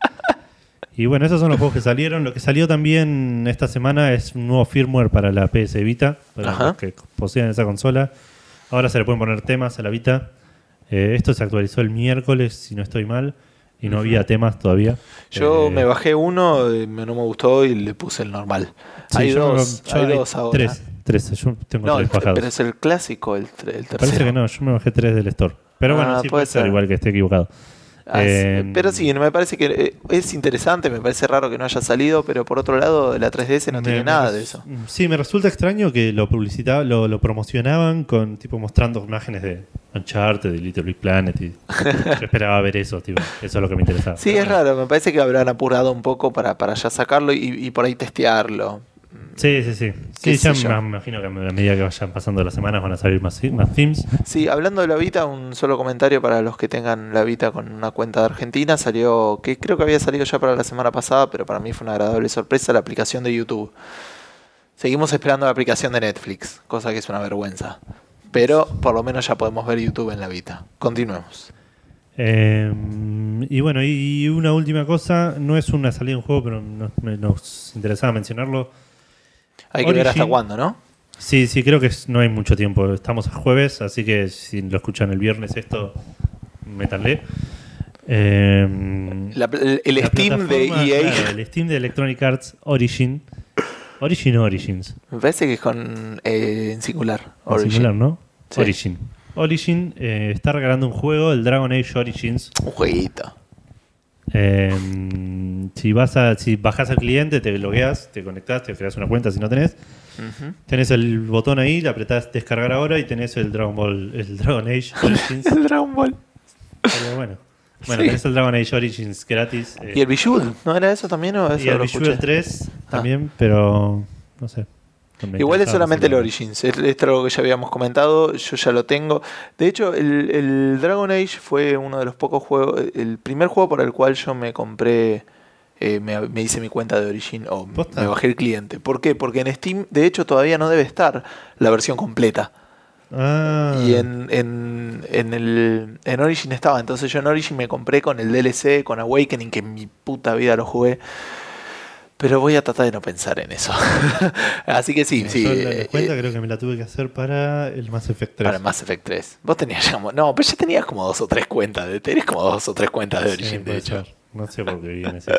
Y bueno, esos son los juegos que salieron. Lo que salió también esta semana es un nuevo firmware para la PS Vita, para Ajá. los que posean esa consola. Ahora se le pueden poner temas a la Vita. Eh, esto se actualizó el miércoles, si no estoy mal, y no había temas todavía. Yo Eh, me bajé uno, eh, me- no me gustó y le puse el normal. sí, hay dos, yo hay dos ahora. Tres, tres, yo tengo No, tres bajados. pero es el clásico, el, el tercero. Parece que no, yo me bajé tres del store. Pero Ah, bueno, sí puede puede ser ser. igual que esté equivocado. Ah, sí, Eh, pero sí, me parece que eh, es interesante, me parece raro que no haya salido, pero por otro lado, la 3DS no Me- tiene nada de eso. Sí, me resulta extraño que lo publicitaba, lo, lo promocionaban con tipo mostrando imágenes de Uncharted, de Little Big Planet. Y yo esperaba ver eso, tipo, eso es lo que me interesaba. Sí, es raro, me parece que habrán apurado un poco para, para ya sacarlo y, y por ahí testearlo. Sí, sí, sí. Sí, ya me imagino que a medida que vayan pasando las semanas van a salir más, más themes. Sí, hablando de la Vita, un solo comentario para los que tengan la Vita con una cuenta de Argentina. Salió, que creo que había salido ya para la semana pasada, pero para mí fue una agradable sorpresa, la aplicación de YouTube. Seguimos esperando la aplicación de Netflix, cosa que es una vergüenza. Pero por lo menos ya podemos ver YouTube en la Vita. Continuemos. Eh, y bueno, y, una última cosa, no es una salida en juego, pero nos interesaba mencionarlo. Hay que ver hasta cuándo, ¿no? Sí, sí, creo que no hay mucho tiempo. Estamos a jueves, así que si lo escuchan el viernes esto, métanle. Eh, La- el el la Steam de EA claro, el Steam de Electronic Arts Origin. Origin o Origins. me parece que es con eh, en singular. En Origin. singular, ¿no? Sí. Origin. Origin eh, está regalando un juego, el Dragon Age Origins. Un jueguito. Eh, si vas a, si bajas al cliente, te logueas, te conectas, te creas una cuenta si no tenés. Ujú. Tenés el botón ahí, le apretás descargar ahora y tenés el Dragon Ball, el Dragon Age Origins. El Dragon Ball. Pero bueno. Bueno, Sí. tenés el Dragon Age Origins gratis. eh, ¿Y el Visual? ¿No era eso también? O eso y el Visual escuché? 3 también, pero no sé. Igual es solamente el. Origins, es- esto es algo que ya habíamos comentado, yo ya lo tengo. De hecho, el, el Dragon Age fue uno de los pocos juegos, el primer juego por el cual yo me compré, eh, me, me hice mi cuenta de Origin o ¿Posta? me bajé el cliente. ¿Por qué? Porque en Steam, de hecho, todavía no debe estar la versión completa. Ah, Y en, en, en, el, en Origin estaba. Entonces yo en Origin me compré con el DLC, con Awakening, que en mi puta vida lo jugué. Pero voy a tratar de no pensar en eso. Así que sí, sí. yo la, la eh, cuenta eh, creo que me la tuve que hacer para el Mass Effect 3. para Mass Effect 3. Vos tenías ya. No, pero ya tenías como dos o tres cuentas. de- Tenés como dos o tres cuentas de Sí, Origin, de hecho. ser. No sé por qué viví en ese.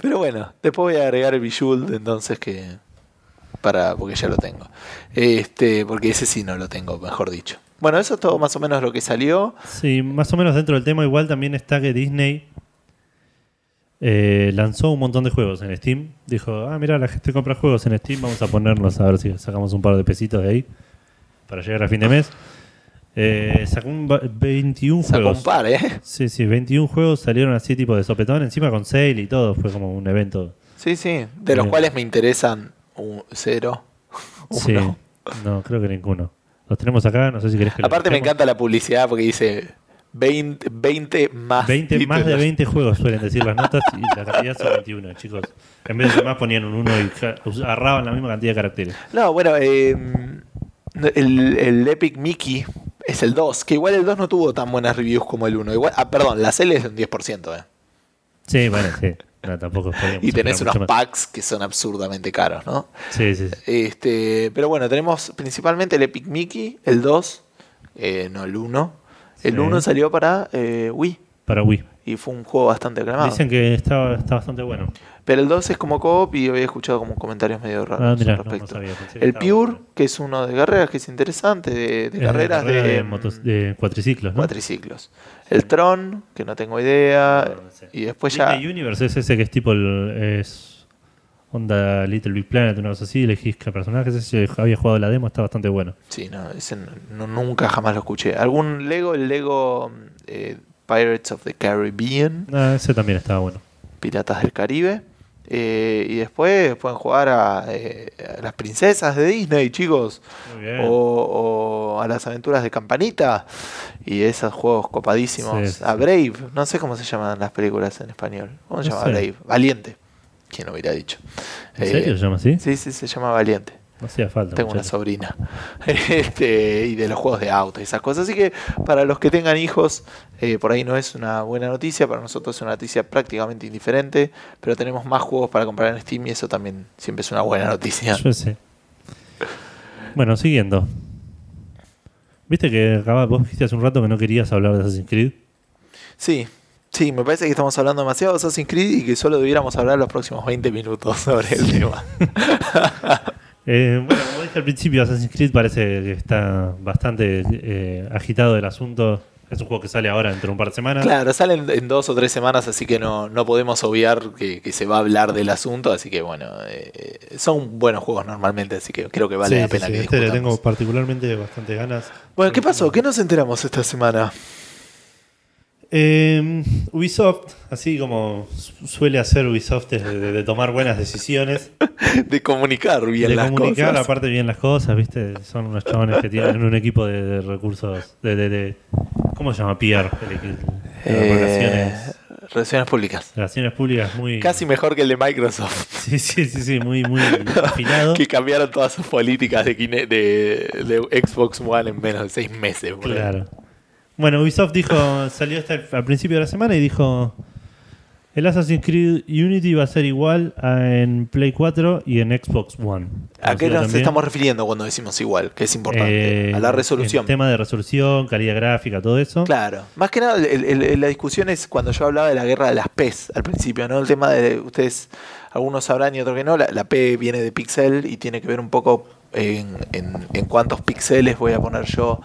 Pero bueno, después voy a agregar el Visual, entonces que. Para, porque ya lo tengo. Este, porque ese sí no lo tengo, mejor dicho. Bueno, eso es todo más o menos lo que salió. Sí, más o menos dentro del tema igual también está que Disney eh, lanzó un montón de juegos en Steam. Dijo, ah, mira, la gente compra juegos en Steam, vamos a ponernos a ver si sacamos un par de pesitos de ahí para llegar a fin de mes. Eh, sacó un va- 21 Sacó juegos. un par, ¿eh? Sí, sí, 21 juegos salieron así tipo de sopetón, encima con sale y todo, fue como un evento. Sí, sí. De los Bien. cuales me interesan un cero. Sí, Uno. no, creo que ninguno. Los tenemos acá, no sé si querés que Aparte me encanta la publicidad porque dice 20, 20 más 20, más de títulos. 20 juegos suelen decir las notas y la cantidad son 21, chicos. En vez de más ponían un 1 y agarraban la misma cantidad de caracteres. No, bueno, eh, el, el Epic Mickey es el 2, que igual el 2 no tuvo tan buenas reviews como el 1. Igual, ah, perdón, la L es un 10%, eh. Sí, bueno, sí. No, tampoco Y tenés unos packs que son absurdamente caros, ¿no? Sí, sí, sí. Este, pero bueno, tenemos principalmente el Epic Mickey, el 2, eh, no el 1. El Sí. 1 salió para eh, Wii Para Wii. y fue un juego bastante aclamado. Dicen que está, está bastante bueno. Pero el 2 es como co-op y había escuchado como comentarios medio raros Ah, al no, no respecto. sabía. el Pure, bueno. que es uno de carreras, que es interesante, de, de Es de carreras carrera de, motos- de cuatriciclos, ¿no? cuatriciclos. El Tron, que no tengo idea. No, no sé. Y después ya... Disney Universe es ese que es tipo el, es onda Little Big Planet, una cosa así, elegís qué personajes, ese había jugado la demo, está bastante bueno. Sí, no, ese no- nunca jamás lo escuché. ¿Algún Lego? El Lego eh, Pirates of the Caribbean, Ah, ese también estaba bueno. Piratas del Caribe. Eh, y después pueden jugar a, eh, a las princesas de Disney, chicos. Muy bien. O, o a las aventuras de Campanita. Y esos juegos copadísimos. Sí, sí, a. Brave. No sé cómo se llaman las películas en español. ¿Cómo se No llama sé. Brave? Valiente. ¿Quién hubiera dicho? ¿En Eh, serio se llama así? Sí, sí, se llama Valiente. No hacía falta. Tengo una sobrina. Este, y de los juegos de autos y esas cosas. Así que para los que tengan hijos, eh, por ahí no es una buena noticia. Para nosotros es una noticia prácticamente indiferente. Pero tenemos más juegos para comprar en Steam y eso también siempre es una buena noticia. Yo sé. Bueno, siguiendo. Viste que vos dijiste hace un rato que no querías hablar de Assassin's Creed. Sí, sí, me parece que estamos hablando demasiado de Assassin's Creed y que solo debiéramos hablar los próximos 20 minutos sobre el tema. Eh, bueno, como dije al principio, Assassin's Creed parece que está bastante eh, agitado el asunto. Es un juego que sale ahora dentro de un par de semanas. Claro, salen en dos o tres semanas, así que no, no podemos obviar que, que se va a hablar del asunto. Así que bueno, eh, son buenos juegos normalmente, así que creo que vale Sí, la sí, pena sí, que este le tengo particularmente bastante ganas. Bueno, ¿qué pasó? ¿Qué nos enteramos esta semana? Eh, Ubisoft, así como su- suele hacer Ubisoft, es de, de- de tomar buenas decisiones, De comunicar bien de las comunicar cosas. aparte bien las cosas, ¿viste? Son unos chabones que tienen un equipo de, de recursos, de, de- de- ¿Cómo se llama? De Eh, relaciones, relaciones públicas. relaciones públicas muy... Casi mejor que el de Microsoft, Sí, sí, sí, sí, muy, muy afinado. que cambiaron todas sus políticas de, de, de Xbox One en menos de seis meses. boludo. Claro. Bueno, Ubisoft dijo, salió hasta el- al principio de la semana y dijo, el Assassin's Creed Unity va a ser igual a- en Play 4 y en Xbox One. ¿A qué nos también, estamos refiriendo cuando decimos igual? Que es importante. eh, a la resolución. El tema de resolución, calidad gráfica, todo eso. Claro. Más que nada, el- el- la discusión es cuando yo hablaba de la guerra de las P's al principio, ¿no? El tema de, ustedes, algunos sabrán y otros que no, la, la P viene de pixel y tiene que ver un poco en, en- en cuántos píxeles voy a poner yo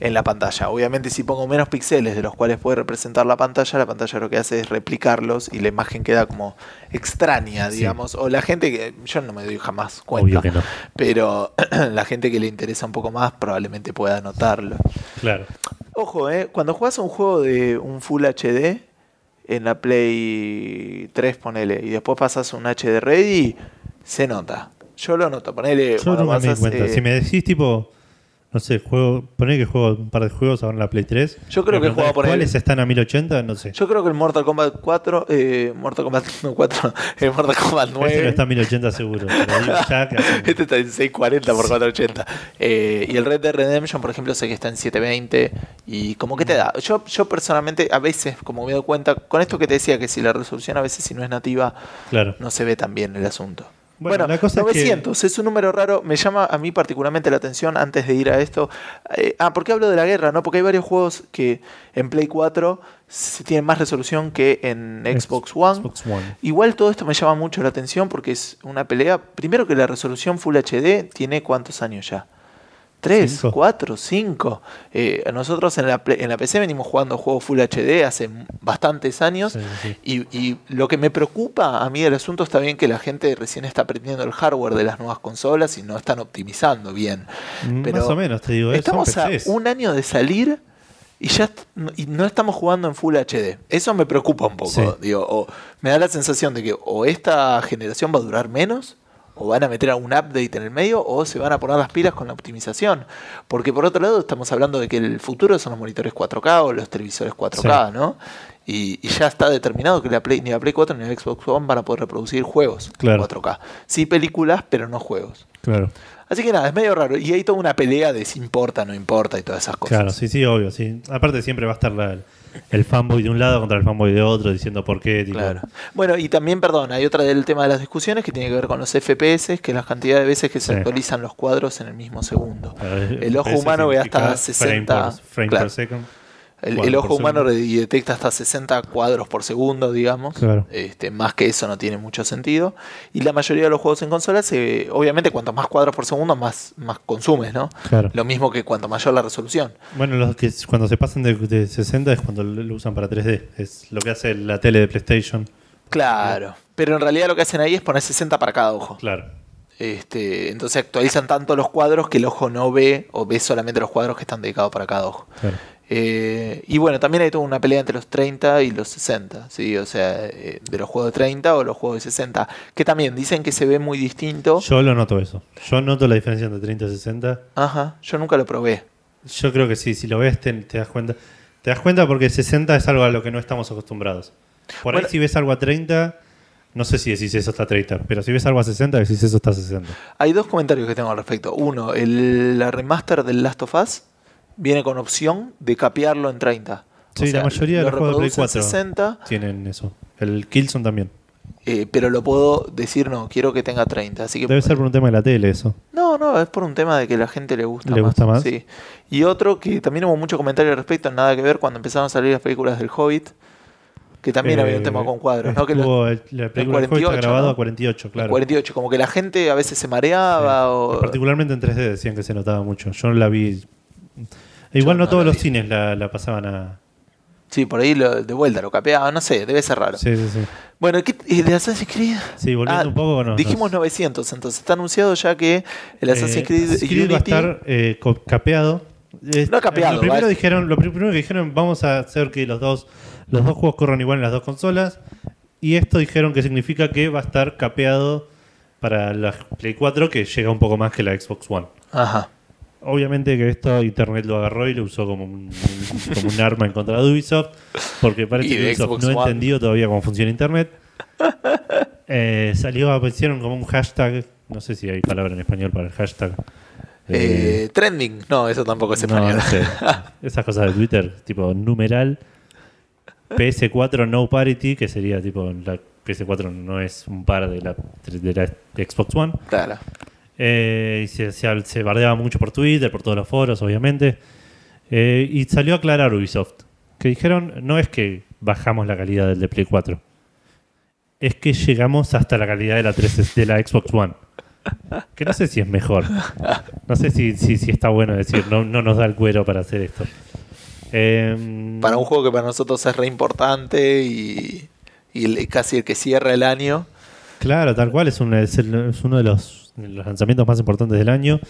en la pantalla. Obviamente si pongo menos píxeles de los cuales puede representar la pantalla, la pantalla lo que hace es replicarlos y la imagen queda como extraña, Sí. digamos. O la gente que, yo no me doy jamás cuenta, Obvio que no. pero la gente que le interesa un poco más probablemente pueda notarlo. Claro. Ojo, eh, cuando juegas un juego de un Full HD en la Play 3, ponele, y después pasas un HD Ready, se nota. Yo lo noto, ponele. Yo nunca me di cuenta. eh, Si me decís tipo, no sé, juego, poné que juego un par de juegos ahora en la Play 3. Yo creo que juego a preguntás poner- ¿Cuáles están a 1080? No sé. Yo creo que el Mortal Kombat 4, eh, Mortal Kombat no, 4, el Mortal Kombat Este no 9. está a 1080 seguro. Ya Este está en 640 por 480. Eh, y el Red Dead Redemption, por ejemplo, sé que está en 720. Y como que te da. Yo, yo personalmente, a veces, como me doy cuenta, con esto que te decía, que si la resolución a veces, si no es nativa, Claro. no se ve tan bien el asunto. Bueno, Bueno, la cosa es que- 900 es, un número raro. Me llama a mí particularmente la atención antes de ir a esto. Eh, ah, ¿por qué hablo de la guerra? no Porque hay varios juegos que en Play 4 se tienen más resolución que en Xbox One. Xbox One. Igual todo esto me llama mucho la atención porque es una pelea. Primero que la resolución Full HD tiene cuántos años ya. ¿Tres? Cinco. ¿Cuatro? ¿Cinco? Eh, nosotros en la, en la PC venimos jugando juegos Full HD hace bastantes años. Sí, sí. Y, y lo que me preocupa a mí del asunto está bien que la gente recién está aprendiendo el hardware de las nuevas consolas y no están optimizando bien. Pero Más o menos, te digo. eh, Estamos a un año de salir y ya y no estamos jugando en Full HD. Eso me preocupa un poco. Sí. Digo, o me da la sensación de que o esta generación va a durar menos. O van a meter algún update en el medio o se van a poner las pilas con la optimización. Porque por otro lado estamos hablando de que el futuro son los monitores 4K o los televisores 4K, ¿no? Y, y ya está determinado que la Play, ni la Play 4 ni la Xbox One van a poder reproducir juegos Claro. 4K. Sí películas, pero no juegos. Claro. Así que nada, es medio raro. Y hay toda una pelea de si importa, no importa y todas esas cosas. Claro, sí, sí, obvio. Sí. Aparte siempre va a estar la- el fanboy de un lado contra el fanboy de otro diciendo por qué. tipo, Claro. Bueno, y también, perdón, hay otra del tema de las discusiones que tiene que ver con los FPS, que es la cantidad de veces que se Sí. actualizan los cuadros en el mismo segundo. El ojo humano ve hasta significa frame 60. por- frame claro. per second. El, ojo humano segundo. detecta hasta 60 cuadros por segundo, digamos. Claro. Este, más que eso no tiene mucho sentido. Y la mayoría de los juegos en consolas, eh, obviamente, cuanto más cuadros por segundo, más, más consumes, ¿no? Claro. Lo mismo que cuanto mayor la resolución. Bueno, los que cuando se pasan de, de 60 es cuando lo lo usan para 3D. Es lo que hace la tele de PlayStation. Claro. Pero en realidad lo que hacen ahí es poner 60 para cada ojo. Claro. Este, entonces actualizan tanto los cuadros que el ojo no ve o ve solamente los cuadros que están dedicados para cada ojo. claro. Eh, y bueno, también hay toda una pelea entre los 30 y los 60, ¿sí? O sea, eh, de los juegos de 30 o los juegos de 60, que también dicen que se ve muy distinto. Yo lo noto eso. Yo noto la diferencia entre 30 y 60. Ajá, yo nunca lo probé. Yo creo que sí, si lo ves te, te das cuenta. Te das cuenta porque 60 es algo a lo que no estamos acostumbrados. Por Bueno. ahí si ves algo a 30, no sé si decís eso está a 30, pero si ves algo a 60, decís eso está a 60. Hay dos comentarios que tengo al respecto. Uno, el, la remaster del Last of Us viene con opción de capearlo en 30. Sí, la mayoría de lo los juegos de Play reproduce en 4 60, tienen eso. El Killzone también. eh, pero lo puedo decir, no, quiero que tenga 30. Así que Debe ser por un tema de la tele eso. No, no, es por un tema de que la gente le gusta ¿Le más. gusta más? Sí. Y otro que también hubo mucho comentario al respecto, nada que ver, cuando empezaron a salir las películas del Hobbit, que también había un Eh, tema con cuadros, ¿no? Que lo- estuvo el- la película del juego está 48, grabado ¿no? a 48, claro. 48, como que la gente a veces se mareaba o... Particularmente en 3D decían que se notaba mucho. Yo no la vi. Igual no, no todos los vi. cines la, la pasaban a. Sí, por ahí lo- de vuelta lo capeaba, no sé, debe ser raro. Sí, sí, sí. Bueno, ¿qué, y de Assassin's Creed? Sí, volviendo Ah, un poco. nos- dijimos nos- 900, entonces está anunciado ya que el Assassin's Eh, Creed, Assassin's Creed va a estar eh, capeado. Eh, No capeado, Lo primero, dijeron, lo primero que dijeron, vamos a hacer que los dos, los dos juegos corran igual en las dos consolas. Y esto dijeron que significa que va a estar capeado para la Play 4, que llega un poco más que la Xbox One. Ajá. Obviamente que esto Internet lo agarró y lo usó como un, como un arma en contra de Ubisoft, porque parece que Ubisoft no ha entendido todavía cómo funciona Internet. Eh, salió, aparecieron como un hashtag, no sé si hay palabra en español para el hashtag. Eh, trending, no, eso tampoco es español. no sé. Esas cosas de Twitter, tipo numeral PS4 no parity, que sería tipo la PS4 no es un par de la, de la Xbox One. Claro. Eh, y se, se, se bardeaba mucho por Twitter, por todos los foros, obviamente. Eh, y salió a aclarar Ubisoft. Que dijeron, no es que bajamos la calidad del de Play 4. Es que llegamos hasta la calidad de la, 3, de la Xbox One. Que no sé si es mejor. No sé si, si, si está bueno decir, no, no nos da el cuero para hacer esto. Eh, Para un juego que para nosotros es re importante y, y casi el que cierra el año. Claro, tal cual, es, un- es el- es uno de los, los lanzamientos más importantes del año.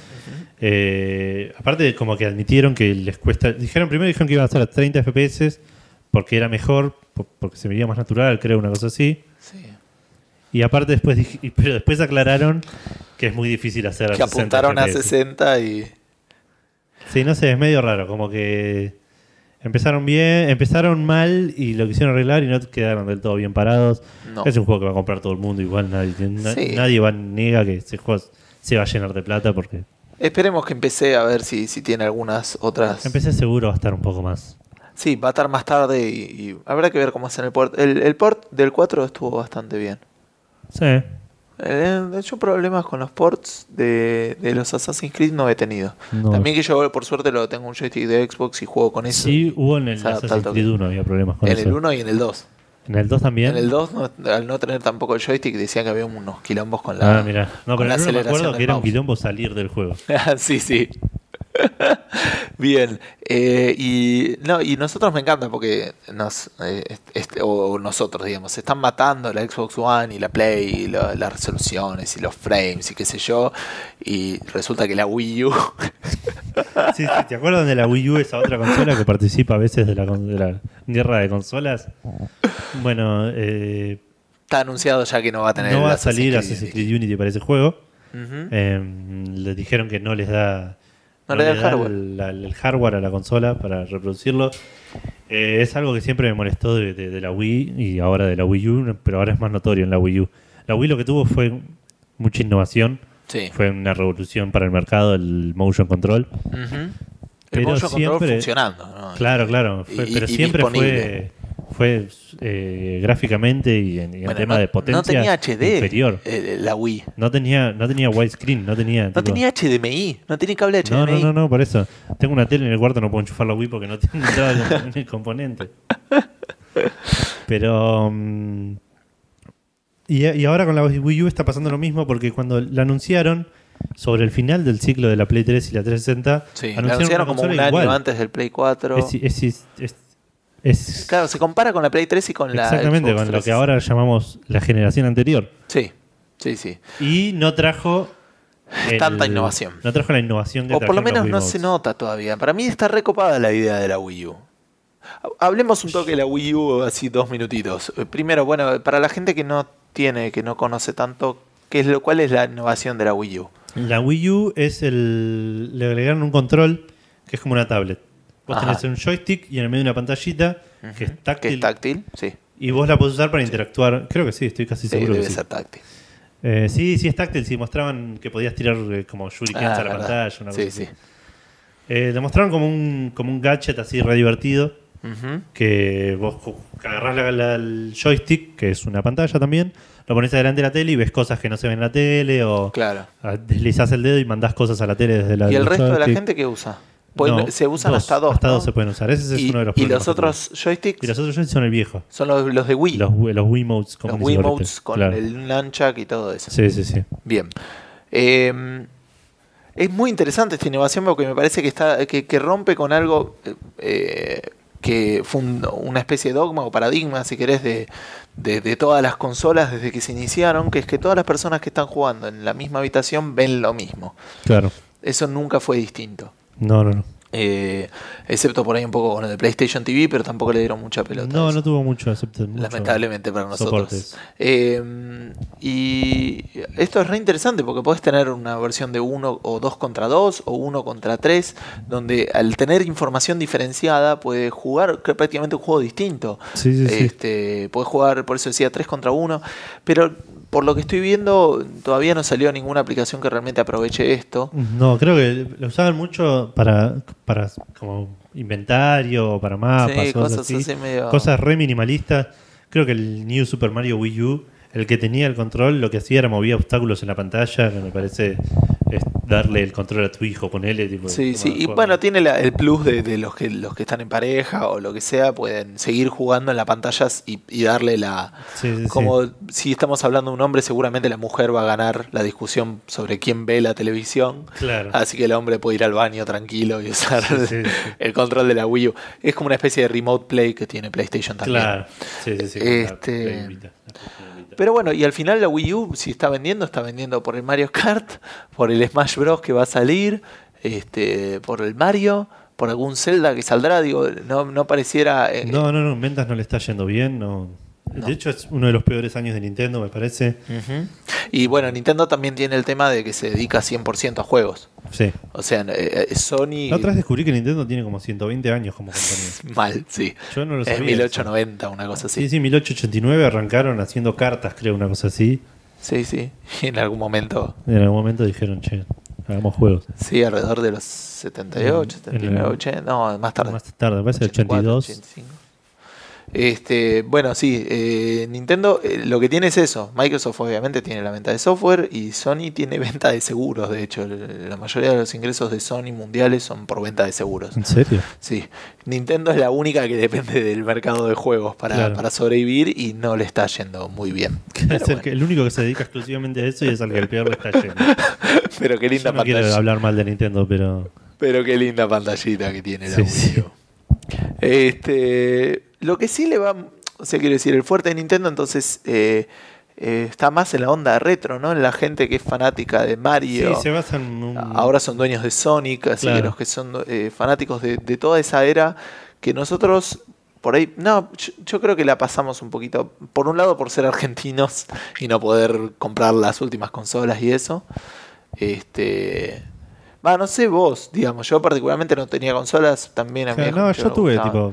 Eh, aparte, como que admitieron que les cuesta. Dijeron primero dijeron que iban a estar a 30 FPS porque era mejor, po- porque se veía más natural, creo, una cosa así. Sí. Y aparte, después pero después aclararon que es muy difícil hacer a Que 60 apuntaron a FPS. 60 y. Sí, no sé, es medio raro, como que empezaron bien, empezaron mal y lo quisieron arreglar y no quedaron del todo bien parados. No. Es un juego que va a comprar todo el mundo, igual nadie, Sí. nadie va, niega que ese juego se va a llenar de plata porque Esperemos que empecé a ver si, si tiene algunas otras. empecé seguro va a estar un poco más. Sí, va a estar más tarde y, y habrá que ver cómo es en el port. El, el port del 4 estuvo bastante bien. Sí, de hecho, problemas con los ports de, de los Assassin's Creed no he tenido. No. También que yo, por suerte, lo tengo un joystick de Xbox y juego con eso. sí hubo en el Se adapta al Assassin's. Creed 1 había problemas con en eso. el 1 y en el 2. ¿En el 2 también? En el 2, no- al no tener tampoco el joystick, decían que había unos quilombos con la. Ah, mira. No, pero en el 1 me acuerdo que era un quilombo salir del juego. sí, sí. Bien. Eh, y no, y nosotros me encanta porque nos, eh, o nosotros, digamos, se están matando la Xbox One y la Play y la- las resoluciones y los frames y qué sé yo. Y resulta que la Wii U. Sí, sí, ¿Te acuerdas de la Wii U, esa otra consola que participa a veces de la, con- de la guerra de consolas? Bueno, eh, Está anunciado ya que no va a tener no va a salir Assassin's. Creed Unity para ese juego. Ujú. Eh, les dijeron que no les da, No le da el hardware. el hardware a la consola para reproducirlo. Eh, es algo que siempre me molestó de, de- de la Wii y ahora de la Wii U, pero ahora es más notorio en la Wii U. La Wii lo que tuvo fue mucha innovación, Sí. fue una revolución para el mercado, el motion control. Ujú. El Pero motion control siempre- funcionando. ¿no? Claro, claro, fue- Y- pero y siempre disponible. fue, fue eh, gráficamente y en, y en Bueno, tema no- de potencia No tenía HD. inferior. eh, la Wii. No tenía, no tenía widescreen, no tenía. No tipo- tenía HDMI. No tenía cable No, HDMI. no, no, no, por eso. Tengo una tele en el cuarto, no puedo enchufar la Wii porque no tengo el componente. Pero. mm, y, y ahora con la Wii U está pasando lo mismo porque cuando la anunciaron sobre el final del ciclo de la Play 3 y la 360, Sí, la anunciaron como un año igual. antes del Play 4. Es, es- es- es- Claro, se compara con la Play 3 y con la. exactamente Xbox con lo que 360. ahora llamamos la generación anterior. Sí, sí, sí. Y no trajo el- Tanta innovación. No trajo la innovación que O por lo menos no se nota todavía. Para mí está recopada la idea de la Wii U. Hablemos un toque de la Wii U, así dos minutitos. Eh, Primero, bueno, para la gente que no tiene, que no conoce tanto, ¿qué es lo, ¿cuál es la innovación de la Wii U? La Wii U es el. Le agregaron un control que es como una tablet. Vos Ajá. tenés un joystick y en el medio una pantallita que es ¿Que táctil. es táctil? Sí. Y vos la podés usar para interactuar. Creo que sí, estoy casi Sí, seguro debe que sí. ser táctil. Eh, sí, sí es táctil. Sí, mostraban que podías tirar eh, como shurikens Ah, a la verdad. pantalla. Una cosa Sí, así. sí. Eh, te mostraron como un, como un gadget así re divertido. Que vos agarrás la- la- el joystick, que es una pantalla también, lo pones adelante de la tele y ves cosas que no se ven en la tele. O Claro. deslizás el dedo y mandás cosas a la tele desde la ¿Y el resto de la gente qué usa? Pueden- No, se usan dos, hasta dos. Hasta ¿no? dos se pueden usar. Ese es y, uno de los y los otros joysticks Y los otros joysticks son el viejo. son los, los de Wii. Los, Wii- los Wiimotes. como los Wiimotes con Claro. el nunchuck y todo eso. Sí, sí, sí. Bien. Eh, es muy interesante esta innovación porque me parece que está que, que rompe con algo eh, que fue un- una especie de dogma o paradigma, si querés, de, de- de todas las consolas desde que se iniciaron, que es que todas las personas que están jugando en la misma habitación ven lo mismo. Claro. Eso nunca fue distinto. No, no, no. Eh, excepto por ahí un poco con el de PlayStation TV, pero tampoco le dieron mucha pelota. No, no tuvo mucho, excepto mucho Lamentablemente para nosotros. Eh, y esto es re interesante porque podés tener una versión de uno o dos contra dos o uno contra tres, donde al tener información diferenciada puedes jugar prácticamente un juego distinto. Sí, sí, sí. Este, podés jugar, por eso decía, tres contra uno. Pero por lo que estoy viendo, todavía no salió ninguna aplicación que realmente aproveche esto. No, creo que lo usaban mucho para, para como inventario, para mapas, Sí, cosas, así. así medio- Cosas re minimalistas. Creo que el New Super Mario Wii U, el que tenía el control, lo que hacía era movía obstáculos en la pantalla, que me parece es darle el control a tu hijo, ponele tipo. Sí, sí. Y bueno, tiene la- el plus de, de los que los que están en pareja o lo que sea, pueden seguir jugando en las pantallas y, y darle la. Sí, sí, sí. Como si estamos hablando de un hombre, seguramente la mujer va a ganar la discusión sobre quién ve la televisión. Claro. Así que el hombre puede ir al baño tranquilo y usar el control de la Wii U. Es como una especie de remote play que tiene PlayStation también. Claro. Sí, sí, sí. Este- Pero bueno, y al final la Wii U, si está vendiendo, está vendiendo por el Mario Kart, por el Smash Bros. que va a salir, este, por el Mario, por algún Zelda que saldrá. Digo, no, no pareciera. eh, No, no, no, en ventas no le está yendo bien. No. No. De hecho, es uno de los peores años de Nintendo, me parece. Ujú. Y bueno, Nintendo también tiene el tema de que se dedica 100% a juegos. Sí. O sea, eh, eh, Sony. La otra vez descubrí que Nintendo tiene como 120 años como compañía. Mal, sí. Yo no lo Es sabía. 1890, una cosa Sí, así. sí, 1889 arrancaron haciendo cartas, creo, una cosa así. Sí, sí. Y en algún momento, En algún momento dijeron, che, hagamos juegos. sí, alrededor de los 78, En- en 79, el- 80. No, más tarde. Más tarde, parece el 84, 82. 85. Este, bueno, sí, eh, Nintendo eh, lo que tiene es eso. Microsoft obviamente tiene la venta de software y Sony tiene venta de seguros. De hecho, el- la mayoría de los ingresos de Sony mundiales son por venta de seguros. ¿En serio? Sí, Nintendo es la única que depende del mercado de juegos para, Claro. para sobrevivir y no le está yendo muy bien. Es el, bueno, que- el único que se dedica exclusivamente a eso y es al que el peor le está yendo. pero qué linda Yo no quiero pantalla. hablar mal de Nintendo, pero. Pero qué linda pantallita que tiene la Sí, sí. Este, lo que sí le va, o sea, quiero decir, el fuerte de Nintendo entonces eh, eh, está más en la onda retro, ¿no? En la gente que es fanática de Mario. Sí, se basa en un. Ahora son dueños de Sonic, así que los que son eh, fanáticos de, de toda esa era, que nosotros por ahí, no, yo, yo creo que la pasamos un poquito, por un lado por ser argentinos y no poder comprar las últimas consolas y eso. Este, va, no sé vos, digamos, yo particularmente no tenía consolas, también a O mí sea, no, yo tuve tipo.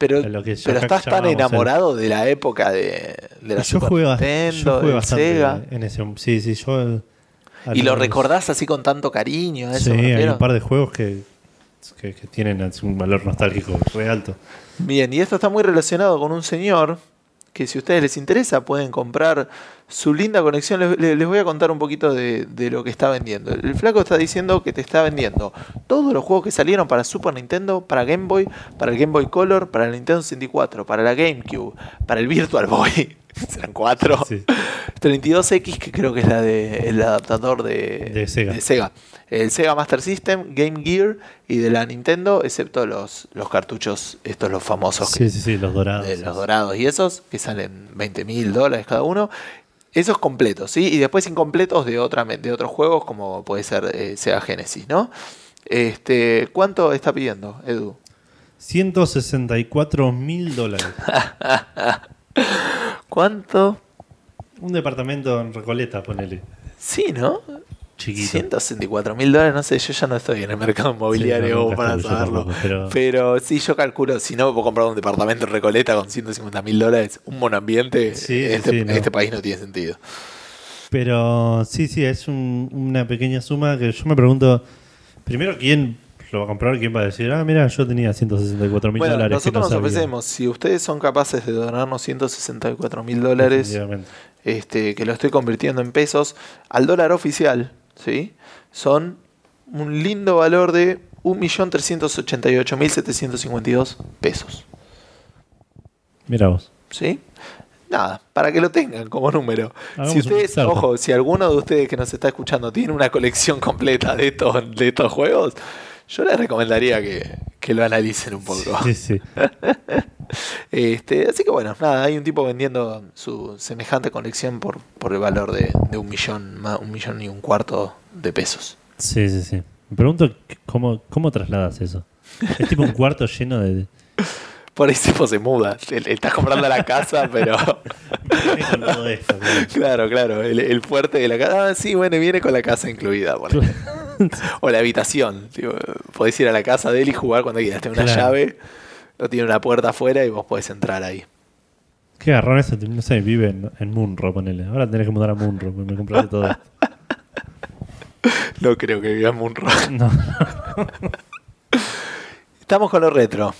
Pero, lo que pero estás tan llamábamos el- enamorado de la época de, de la yo Super jugué, Nintendo, yo jugué bastante Sega. en ese. Sí, sí, yo. Y lo los- recordás así con tanto cariño, a eso Sí, hay un par de juegos que, que, que tienen un valor nostálgico re alto. Bien, y esto está muy relacionado con un señor que si a ustedes les interesa pueden comprar su linda conexión. Les, voy a contar un poquito de, de lo que está vendiendo. El flaco está diciendo que te está vendiendo todos los juegos que salieron para Super Nintendo, para Game Boy, para el Game Boy Color, para el Nintendo 64, para la GameCube, para el Virtual Boy. Serán cuatro. Sí. 32X, que creo que es la de, el adaptador de, De Sega. El Sega Master System, Game Gear y de la Nintendo, excepto los, los cartuchos, estos los famosos que- Sí, sí, sí, los dorados. de los dorados y esos, que salen 20 mil dólares cada uno. Esos completos, ¿sí? Y después incompletos de, otra, de otros juegos, como puede ser eh, Sega Genesis, ¿no? Este, ¿Cuánto está pidiendo, Edu? 164 mil dólares. ¿Cuánto? Un departamento en Recoleta, ponele. Sí, ¿no? Chiquito. 164 mil dólares, no sé, yo ya no estoy en el mercado inmobiliario Sí, no, nunca para saberlo. tampoco, pero- pero... sí, yo calculo, si no puedo comprar un departamento en Recoleta con 150 mil dólares, un monoambiente, Sí, este, sí, no. este país no tiene sentido. Pero sí, sí, es un- una pequeña suma que yo me pregunto, primero, ¿quién lo va a comprar? ¿Quién va a decir, ah, mira, yo tenía 164 mil Bueno, dólares? nosotros no nos sabía"? ofrecemos, si ustedes son capaces de donarnos 164 mil dólares. Este, que lo estoy convirtiendo en pesos, al dólar oficial, ¿sí? Son un lindo valor de 1.388.752 pesos. Mira vos. ¿Sí? Nada, para que lo tengan como número. Hagamos si ustedes, ojo, si alguno de ustedes que nos está escuchando tiene una colección completa de estos, de estos juegos, yo les recomendaría que, que lo analicen un poco. Sí, sí. Este, así que bueno, nada, hay un tipo vendiendo su semejante colección por, por el valor de, de un millón, un millón y un cuarto de pesos. Sí, sí, sí. Me pregunto cómo, cómo trasladas eso. Es tipo un cuarto lleno de... Por ahí tipo se muda. Estás comprando la casa, pero. con todo esto. claro, claro. El, el fuerte de la casa. Ah, sí, bueno, viene con la casa incluida. ponele. O la habitación. Tipo, podés ir a la casa de él y jugar cuando quieras. Tiene una Claro. llave, no tiene una puerta afuera y vos podés entrar ahí. Qué garrón eso, no sé, vive en, en Munro, ponele. Ahora tenés que mudar a Munro, porque me compraste todo esto. No creo que viva en Munro. No. Estamos con lo retro.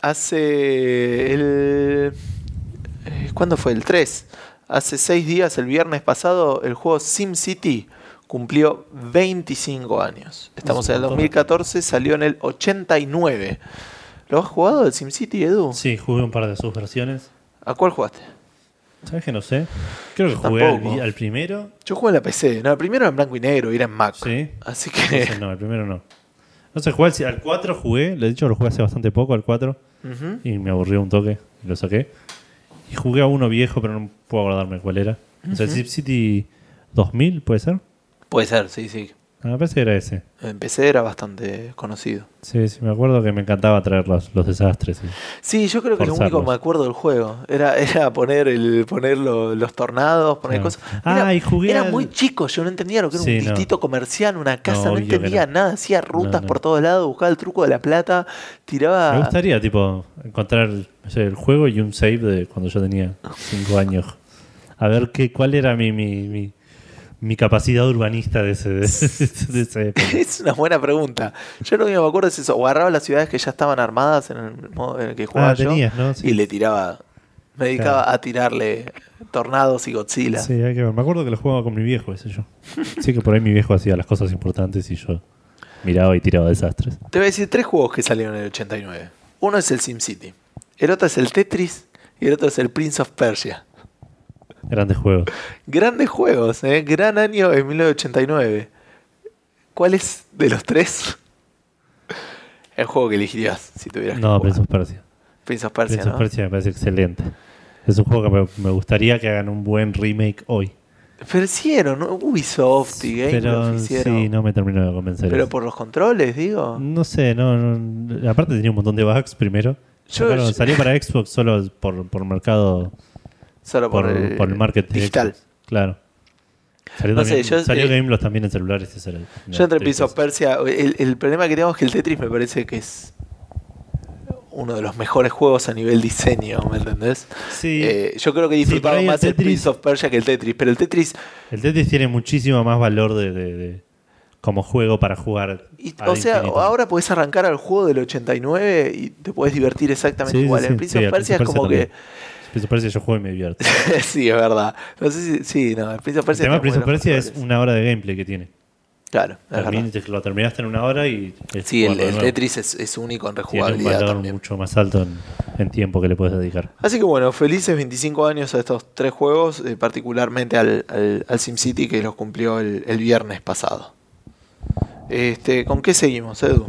Hace el. eh, ¿Cuándo fue? El 3. Hace 6 días, el viernes pasado, el juego SimCity cumplió 25 años. Estamos Es en el montón. 2014, salió en el 89. ¿Lo has jugado el SimCity, Edu? Sí, jugué un par de sus versiones. ¿A cuál jugaste? ¿Sabes que no sé? Creo que Yo jugué al, primero. Yo jugué en la PC. No, el primero era en blanco y negro y era en Mac. Sí. Así Entonces que. no, el primero no. No sé, jugué al, al 4 jugué, le he dicho, lo jugué hace bastante poco, al 4, Ujú. y me aburrió un toque, y lo saqué. Y jugué a uno viejo, pero no puedo acordarme cuál era. O sea, el SimCity 2000, ¿puede ser? Puede ser, sí, sí. Ah, me parece que era ese. En PC era bastante conocido. Sí, sí, me acuerdo que me encantaba traer los, los desastres. sí. Yo creo que lo único que Forzarlos. me acuerdo del juego era, era poner el poner lo- los tornados, poner Claro. cosas. Ah, y jugué era al- muy chico, yo no entendía lo que era Sí, un no. distrito comercial, una casa, no, entendía nada, hacía rutas por todos lados, buscaba el truco de la plata, tiraba... Me gustaría, tipo, encontrar el juego y un save de cuando yo tenía 5 años. A ver qué, cuál era mi, mi, mi, mi capacidad urbanista de ese, de, de esa época. Es una buena pregunta. Yo lo único que me acuerdo es eso, o agarraba las ciudades que ya estaban armadas en el modo en el que jugaba Ah, yo tenías, ¿no? Sí. y le tiraba, me dedicaba Claro. a tirarle tornados y Godzilla. Sí, hay que ver. Me acuerdo que lo jugaba con mi viejo, ese yo. Sí, que por ahí mi viejo hacía las cosas importantes y yo miraba y tiraba desastres. Te voy a decir tres juegos que salieron en el 89. Uno es el SimCity, el otro es el Tetris y el otro es el Prince of Persia. Grandes juegos. Grandes juegos, ¿eh? gran año en 1989. ¿Cuál es de los tres el juego que elegirías si tuvieras que No? Prince of Persia. Prince of Persia, Prince. Persia me parece excelente. Es un juego que me, me gustaría que hagan un buen remake hoy. Pero hicieron, ¿no? Ubisoft y Game Pero hicieron. sí, no me terminó de convencer. Pero eso. por los controles, digo. No sé, no, no- Aparte tenía un montón de bugs primero. Yo- Sacaron- yo- salió para Xbox solo por, por mercado, Solo por, por, el, por el market digital. Claro. Salió, No sé, también, yo- salió eh, Gameloft también en celulares. ese era el- Yo entre la Prince of tristeza. Persia, el, el problema que tengo es que el Tetris me parece que es uno de los mejores juegos a nivel diseño, ¿me entendés? Sí, Eh, yo creo que he Sí, disfrutado el más el Tetris- Prince of Persia que el Tetris, pero el Tetris, el Tetris tiene muchísimo más valor de, de- de- como juego para jugar. y- o sea, ahora podés arrancar al juego del 89 y te podés divertir exactamente Sí, sí, igual. sí, el Prince sí, of Persia es como Persia que... Prince of Persia yo juego y me divierto. sí, es verdad. No sé si... Sí, no, el Prince of El tema Prince Persia es una hora de gameplay que tiene. Claro. Termin- te- lo terminaste en una hora y. Sí, el, el. Tetris es, es único en tiene un rejugabilidad valor también. mucho más alto en, en tiempo que le puedes dedicar. Así que bueno, felices 25 años a estos tres juegos, eh, particularmente al, al, al SimCity que los cumplió el, el viernes pasado. Este, ¿Con qué seguimos, Edu?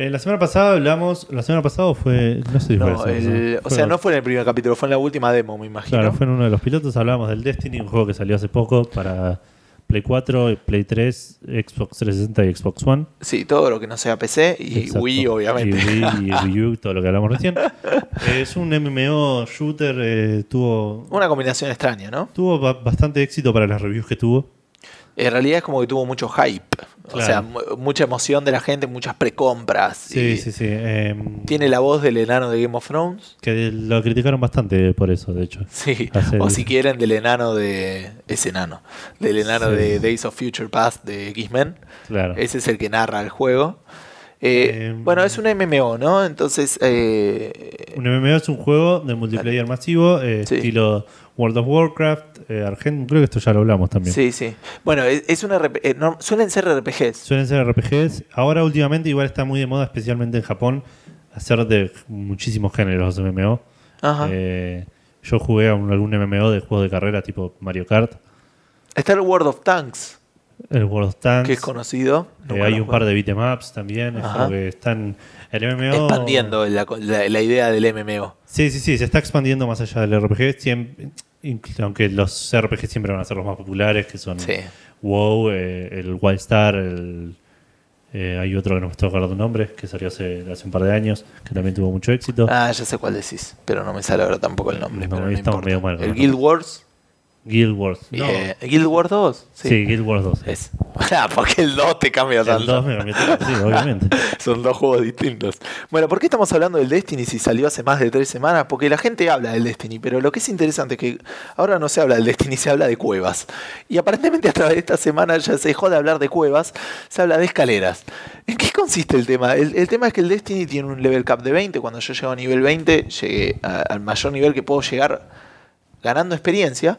Eh, la semana pasada hablamos. La semana pasada fue. No sé si fue No, el- pasada. o Fue sea, no fue en el primer capítulo, fue en la última demo, me imagino. Claro, fue en uno de los pilotos. Hablábamos del Destiny, un juego que salió hace poco para Play 4, Play 3, Xbox 360 y Xbox One. Sí, todo lo que no sea PC y Exacto. Wii, obviamente. Y Wii y Wii U, todo lo que hablamos recién. Es un MMO shooter, eh, tuvo, Una combinación extraña, ¿no? tuvo ba- bastante éxito para las reviews que tuvo. En realidad es como que tuvo mucho hype. O sea, mu- mucha emoción de la gente, muchas precompras. Sí, sí, sí. em, Tiene la voz del enano de Game of Thrones. Que lo criticaron bastante por eso, de hecho. Sí, o si quieren del enano de... Ese enano. Del enano Sí. de Days of Future Past de X-Men. Claro. Ese es el que narra el juego. Eh, Em, bueno, es un MMO, ¿no? Entonces... eh, Un MMO es un juego de multiplayer masivo, eh, Sí. estilo World of Warcraft, eh, Argent, creo que esto ya lo hablamos también. sí, sí. Bueno, es, es un RP no, suelen ser RPGs. Suelen ser RPGs. Ahora últimamente igual está muy de moda, especialmente en Japón, hacer de muchísimos géneros MMO. Ajá. Yo jugué a un- algún MMO de juegos de carrera tipo Mario Kart, Está el World of Tanks, el World of Tanks. que es conocido. Eh, hay un par de beatemaps también. Es Ajá. como que están. El MMO. Expandiendo la, la- la idea del MMO. Sí, sí, sí, se está expandiendo más allá del RPG. aunque los RPG siempre van a ser los más populares, que son Sí. WoW, eh, el Wildstar, el, eh, hay otro que no me estoy acordando el nombre, que salió hace, hace un par de años, que también tuvo mucho éxito. Ah, ya sé cuál decís, pero no me sale ahora tampoco el nombre. No, pero ahí no estamos medio mal El Guild Wars. Guild Wars. No. eh, ¿Guild Wars 2? sí. Guild Wars 2. sí. Es. Ah, porque el 2 te cambia El tanto. 2 me cambió sí, obviamente. Son dos juegos distintos. Bueno, ¿por qué estamos hablando del Destiny si salió hace más de tres semanas? Porque la gente habla del Destiny, pero lo que es interesante es que ahora no se habla del Destiny, se habla de cuevas. Y aparentemente a través de esta semana ya se dejó de hablar de cuevas, se habla de escaleras. ¿En qué consiste el tema? El, el tema es que el Destiny tiene un level cap de 20. Cuando yo llego a nivel 20, llegué a- al mayor nivel que puedo llegar ganando experiencia.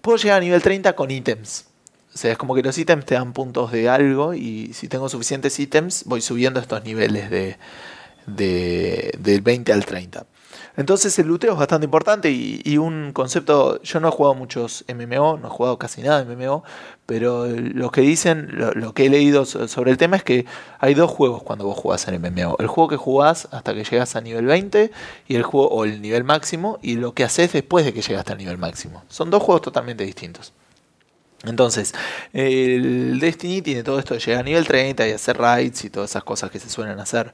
Puedo llegar a nivel 30 con ítems. O sea, es como que los ítems te dan puntos de algo y si tengo suficientes ítems voy subiendo estos niveles de, de, del 20 al 30. Entonces el luteo es bastante importante y, un concepto, yo no he jugado muchos MMO, no he jugado casi nada de MMO, pero lo que dicen, lo, que he leído so- sobre el tema es que hay dos juegos cuando vos jugás en MMO. El juego que jugás hasta que llegas a nivel 20 y el juego o el nivel máximo y lo que haces después de que llegaste al nivel máximo. Son dos juegos totalmente distintos. Entonces, el Destiny tiene todo esto de llegar a nivel 30 y hacer raids y todas esas cosas que se suelen hacer.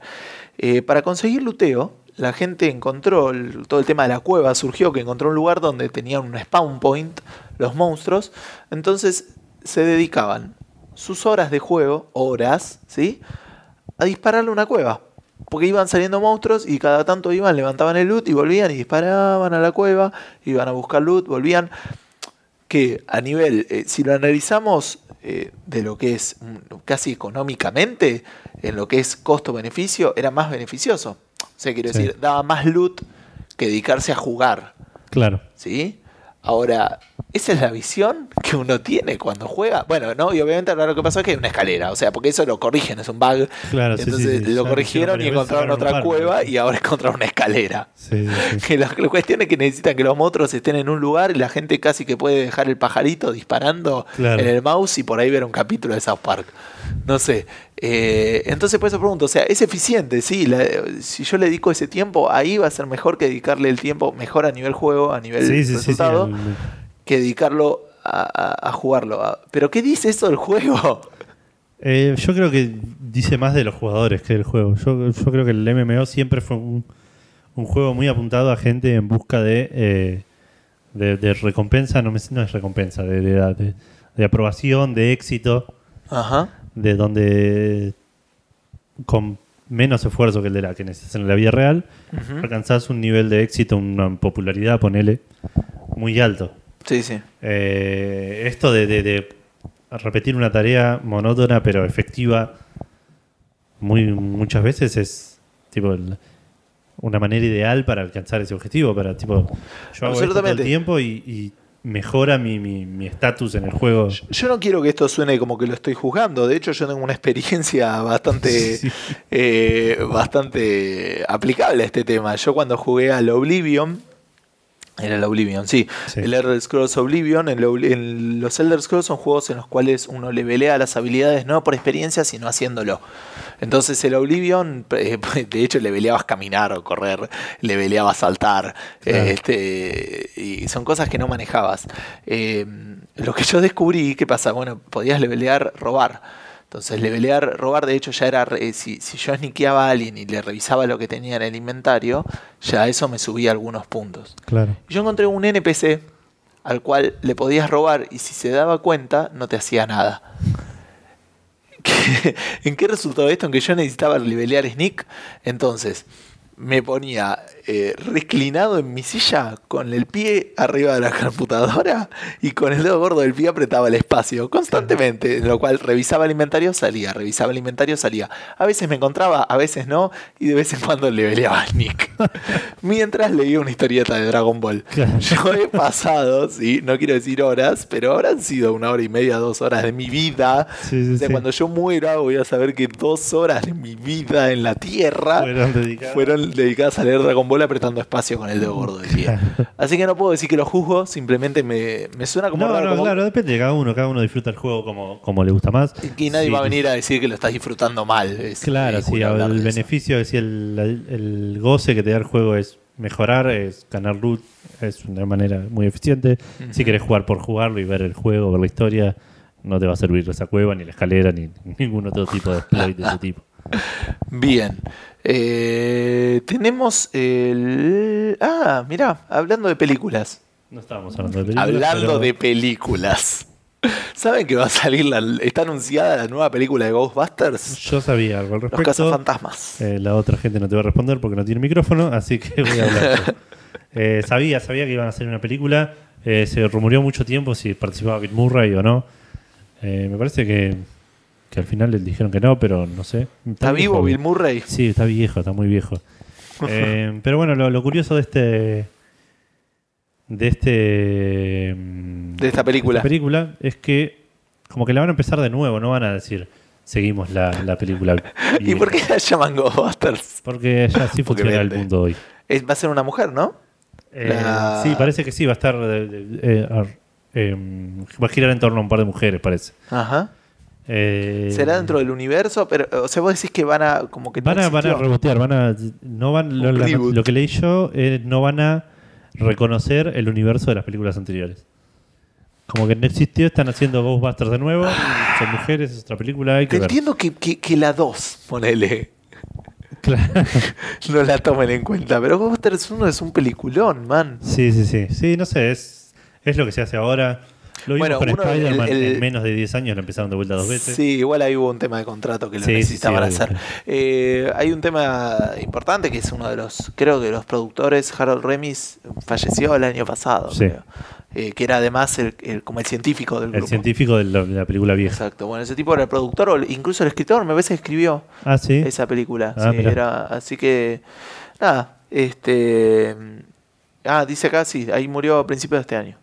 Eh, para conseguir luteo, la gente encontró, todo el tema de la cueva surgió que encontró un lugar donde tenían un spawn point, los monstruos. Entonces se dedicaban sus horas de juego, horas, ¿sí? A dispararle una cueva. Porque iban saliendo monstruos y cada tanto iban, levantaban el loot y volvían y disparaban a la cueva, iban a buscar loot, volvían que a nivel, eh, si lo analizamos eh, de lo que es mm, casi económicamente, en lo que es costo-beneficio, era más beneficioso. O sea, quiero Sí. decir, daba más loot que dedicarse a jugar. Claro. ¿Sí? Ahora, esa es la visión que uno tiene cuando juega. Bueno, no, y obviamente ahora lo que pasó es que hay una escalera, o sea, porque eso lo corrigen, es un bug. Claro, sí, Entonces sí, sí. lo Ya corrigieron y encontraron otra cueva y ahora encontraron una escalera. Sí. Que la, la cuestión es que necesitan que los monstruos estén en un lugar y la gente casi que puede dejar el pajarito disparando Claro. en el mouse y por ahí ver un capítulo de South Park. No sé. Eh, entonces por eso pregunto, o sea, es eficiente, sí. la- si yo le dedico ese tiempo, ahí va a ser mejor que dedicarle el tiempo mejor a nivel juego, a nivel Sí, sí, sí, sí, resultado, que dedicarlo a, a- a jugarlo. A- Pero ¿qué dice eso del juego? Eh, yo creo que dice más de los jugadores que del juego. Yo, yo creo que el MMO siempre fue un, un juego muy apuntado a gente en busca de, eh, de, de recompensa, no, me, no es recompensa, de, de- de- de aprobación, de éxito, Ajá. De donde con menos esfuerzo que el de la que necesitas en la vida real, Ujú. alcanzás un nivel de éxito, una popularidad, ponele, muy alto. Sí, sí. Eh, esto de, de- de repetir una tarea monótona pero efectiva muy muchas veces es tipo el- una manera ideal para alcanzar ese objetivo para tipo yo hago esto todo el tiempo y, y mejora mi mi- mi estatus en el juego Yo no quiero que esto suene como que lo estoy juzgando. De hecho, yo tengo una experiencia bastante, Sí. eh, bastante aplicable a este tema. Yo cuando jugué al Oblivion, Era el Oblivion, sí. Sí. El Elder Scrolls Oblivion, en los Elder Scrolls son juegos en los cuales uno le velea las habilidades no por experiencia, sino haciéndolo. Entonces el Oblivion, eh, de hecho, le veleabas caminar o correr, le veleabas saltar, Claro. este, y son cosas que no manejabas. Eh, lo que yo descubrí, ¿qué pasa? Bueno, podías levelear robar. Entonces, levelear, robar, de hecho, ya era. re- si, si yo sniqueaba a alguien y le revisaba lo que tenía en el inventario, ya eso me subía algunos puntos. Claro. Yo encontré un NPC al cual le podías robar y si se daba cuenta no te hacía nada. ¿Qué- ¿En qué resultó esto? En que yo necesitaba levelear Sneak. Entonces me ponía eh, reclinado en mi silla con el pie arriba de la computadora y con el dedo gordo del pie apretaba el espacio constantemente, en lo cual revisaba el inventario, salía, revisaba el inventario, salía. A veces me encontraba, a veces no, y de vez en cuando leveleaba a Nick. Mientras leía una historieta de Dragon Ball. Yo he pasado, sí, no quiero decir horas, pero habrán sido una hora y media, dos horas de mi vida. Sí, sí, O sea, sí. cuando yo muera voy a saber que dos horas de mi vida en la Tierra Fueron dedicadas. fueron dedicadas a leer Dragon Ball apretando espacio con el dedo gordo. Así que no puedo decir que lo juzgo, simplemente me, me suena como No, raro. no, como claro, depende de cada uno. Cada uno disfruta el juego como, como le gusta más. que nadie Sí, va a venir a decir que lo estás disfrutando mal. Es Claro, sí, el beneficio, si el, el- goce que te da el juego es mejorar, es ganar loot, es una manera muy eficiente. Si querés jugar por jugarlo y ver el juego, ver la historia, no te va a servir esa cueva, ni la escalera, ni ningún otro tipo de exploit de ese tipo. Bien. Eh, tenemos el. Ah, mirá, hablando de películas. No estábamos hablando de películas. hablando pero de películas. ¿Saben que va a salir la. Está anunciada la nueva película de Ghostbusters? Yo sabía algo al Los respecto. cazafantasmas. Eh, la otra gente no te va a responder porque no tiene micrófono, así que voy a hablar. Eh, sabía, sabía que iban a hacer una película. eh, se rumoreó mucho tiempo si participaba Bill Murray o no. Eh, me parece que, que al final le dijeron que no, pero no sé. ¿Está vivo Bill Murray? Sí, está viejo, está muy viejo. Eh, pero bueno, lo, lo curioso de este. De este. mm, De esta película. película es que como que la van a empezar de nuevo, no van a decir seguimos la, la película. ¿Y por qué la llaman Ghostbusters? Porque ya así funciona el mundo hoy. Es- va a ser una mujer, ¿no? Eh, La- Sí, parece que sí, va a estar. eh, em, va a girar en torno a un par de mujeres, parece. Ajá. Eh, Será dentro del universo, pero. O sea, vos decís que van a. Como que no Van a, van a rebotear, van a. No van, lo, la- que leí yo, eh, no van a reconocer el universo de las películas anteriores. Como que no existió, están haciendo Ghostbusters de nuevo. Son mujeres, es otra película, hay que Te ver. entiendo que, que, que la 2, ponele, Claro. no la tomen en cuenta, pero Ghostbusters 1 es un peliculón, man. Sí, sí, sí. Sí, no sé, es, es lo que se hace ahora. Lo vimos Bueno, con Spider-Man el- el- en menos de 10 años, lo empezaron de vuelta dos veces. Sí, igual ahí hubo un tema de contrato que lo Sí, necesitaban sí, hacer. Eh, hay un tema importante que es uno de los, creo que los productores, Harold Remis, falleció el año pasado, Sí. creo. Eh, que era además el, el- como el científico del El grupo. científico de la, de la película vieja. Exacto. Bueno, ese tipo era el productor o incluso el escritor, me parece que escribió Ah, sí. esa película. Ah, sí, era, así que, nada, este... Ah, dice acá, sí, ahí murió a principios de este año.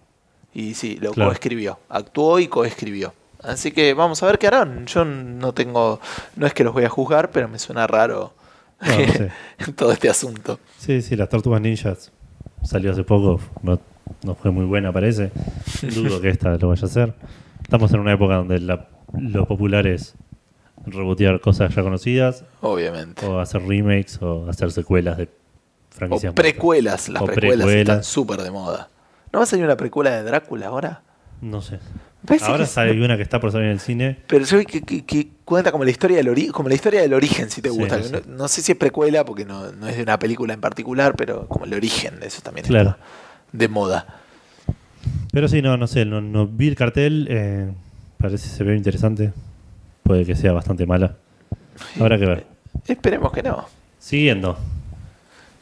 Y sí, lo Claro. coescribió. Actuó y coescribió. Así que vamos a ver qué harán. Yo no tengo... No es que los voy a juzgar, pero me suena raro No, no sé. todo este asunto. Sí, sí, las Tortugas Ninjas salió hace poco, no, no fue muy buena, parece. Dudo que esta lo vaya a hacer. Estamos en una época donde la- lo popular es rebotear cosas ya conocidas, Obviamente. o hacer remakes, o hacer secuelas de O franquicias. precuelas. Las O precuelas, precuelas. están súper de moda. ¿No va a salir una precuela de Drácula ahora? No sé. Ahora sale una que está por salir en el cine. Pero yo vi que, que- que cuenta como la historia del ori- como la historia del origen, si te Sí, gusta. no sé. No, no sé si es precuela, porque no, no es de una película en particular, pero como el origen de eso también Claro. está de moda. Pero sí, no, no sé, no, no vi el cartel, eh, parece se ve interesante. Puede que sea bastante mala. Habrá que ver. Esperemos que no. Siguiendo.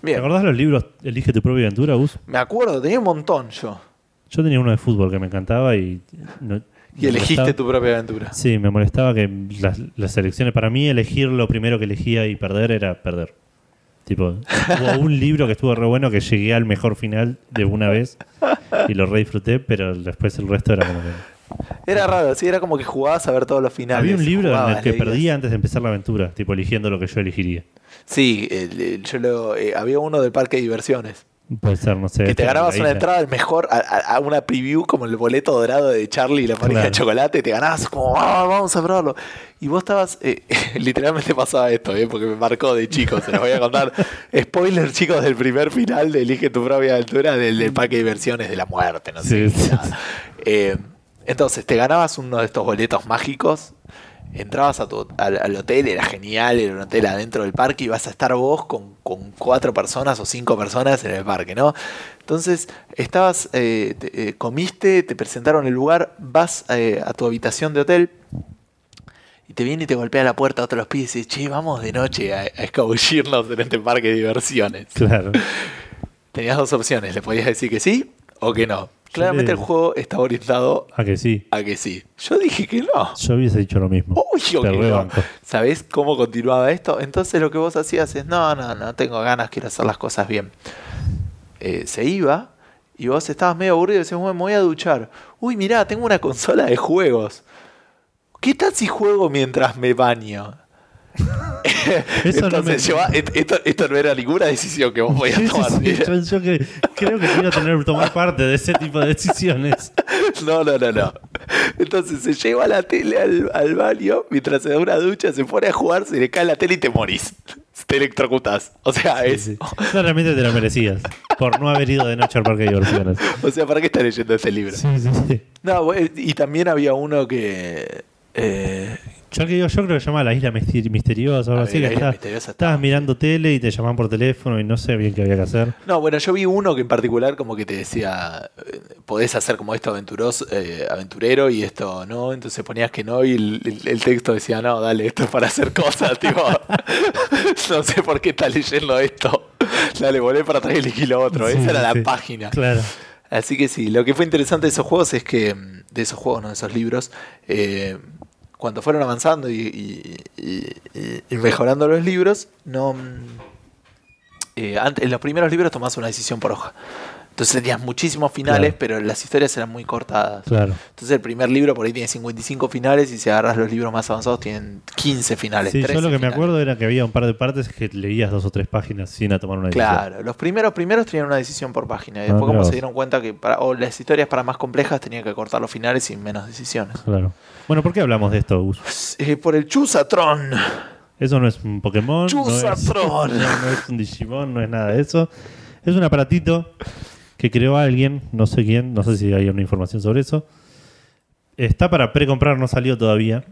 ¿Te acordás los libros Elige tu propia aventura, Gus? Me acuerdo, tenía un montón yo. Yo tenía uno de fútbol que me encantaba y. no- Y elegiste molestaba- tu propia aventura. Sí, me molestaba que las, las elecciones. Para mí, elegir lo primero que elegía y perder era perder. Tipo, hubo un libro que estuvo re bueno que llegué al mejor final de una vez y lo re disfruté, pero después el resto era como que. Era raro, sí, era como que jugabas a ver todos los finales. Había un libro en el que perdía antes de empezar la aventura, tipo eligiendo lo que yo elegiría. Sí, el- yo lo, eh, había uno del parque de diversiones. Puede ser, no sé. Que te ganabas una entrada al mejor, a, a- a una preview como el boleto dorado de Charlie y la de Claro. chocolate, te ganabas como, "Ah, vamos a probarlo. Y vos estabas, eh, literalmente pasaba esto, ¿eh? porque me marcó de chicos, se los voy a contar. Spoiler, chicos, del primer final de Elige tu propia aventura del, del parque de diversiones de la muerte, no sé. Sí. Eh, entonces, te ganabas uno de estos boletos mágicos. Entrabas a tu- al, al hotel, era genial, era un hotel adentro del parque y vas a estar vos con, con cuatro personas o cinco personas en el parque, ¿no? Entonces, estabas, eh, te- eh, comiste, te presentaron el lugar, vas eh, a tu habitación de hotel y te viene y te golpea la puerta otro de los pies y dice, che, vamos de noche a, a escabullirnos en este parque de diversiones. Claro. Tenías dos opciones, le podías decir que sí o que no. Claramente el juego estaba orientado Ah, que sí. a que sí. Yo dije que no. Yo hubiese dicho lo mismo. Obvio Te que no. ¿Sabés cómo continuaba esto? Entonces lo que vos hacías es, no, no, no tengo ganas, quiero hacer las cosas bien. Eh, se iba y vos estabas medio aburrido y decías, bueno, me voy a duchar. Uy, mirá, tengo una consola de juegos. ¿Qué tal si juego mientras me baño? Eso no Entonces, me- lleva- esto, esto no era ninguna decisión que vos podías tomar. sí, yo, yo que- creo que quiero tener, tomar parte de ese tipo de decisiones. No, no, no, no. Entonces se lleva la tele al, al baño, mientras se da una ducha, se pone a jugar, se le cae la tele y te morís. Te electrocutas. O sea, es. Sí, sí. Claramente te lo merecías. Por no haber ido de noche al parque de diversiones. O sea, ¿para qué estás leyendo este libro? Sí, sí, sí. No, y también había uno que. eh, Yo, que digo, yo creo que se llama La Isla Mister- Misteriosa o algo Ah, así. Que está- estabas está- mirando tele y te llamaban por teléfono y no sé bien qué había que hacer. no, bueno, yo vi uno que en particular como que te decía, eh, podés hacer como esto aventuroso, eh, aventurero y esto no, entonces ponías que no y el, el- el texto decía, no, dale, esto es para hacer cosas, tipo, no sé por qué estás leyendo esto, dale, volvé para atrás y elegí lo otro, Sí, esa era la página. Claro. Así que sí, lo que fue interesante de esos juegos es que, mm, de esos juegos, no de esos libros, eh, cuando fueron avanzando y, mejorando los libros, no mm, eh, en los primeros libros tomás una decisión por hoja. Entonces tenías muchísimos finales, Claro. pero las historias eran muy cortadas. Claro. Entonces el primer libro por ahí tiene 55 finales y si agarras los libros más avanzados tienen 15 finales. Sí, yo 13 lo que me acuerdo era que había un par de partes que leías dos o tres páginas sin a tomar una decisión. Claro, los primeros primeros tenían una decisión por página y Ah, después como se dieron cuenta que para, o las historias para más complejas tenían que cortar los finales sin menos decisiones. Claro. Bueno, ¿por qué hablamos de esto, Gus? Eh, por el Chusatron. Eso no es un Pokémon, no es, Chusatron. no, no es un Digimon, no es nada de eso. Es un aparatito que creó alguien, no sé quién, no sé si hay una información sobre eso. Está para precomprar, no salió todavía.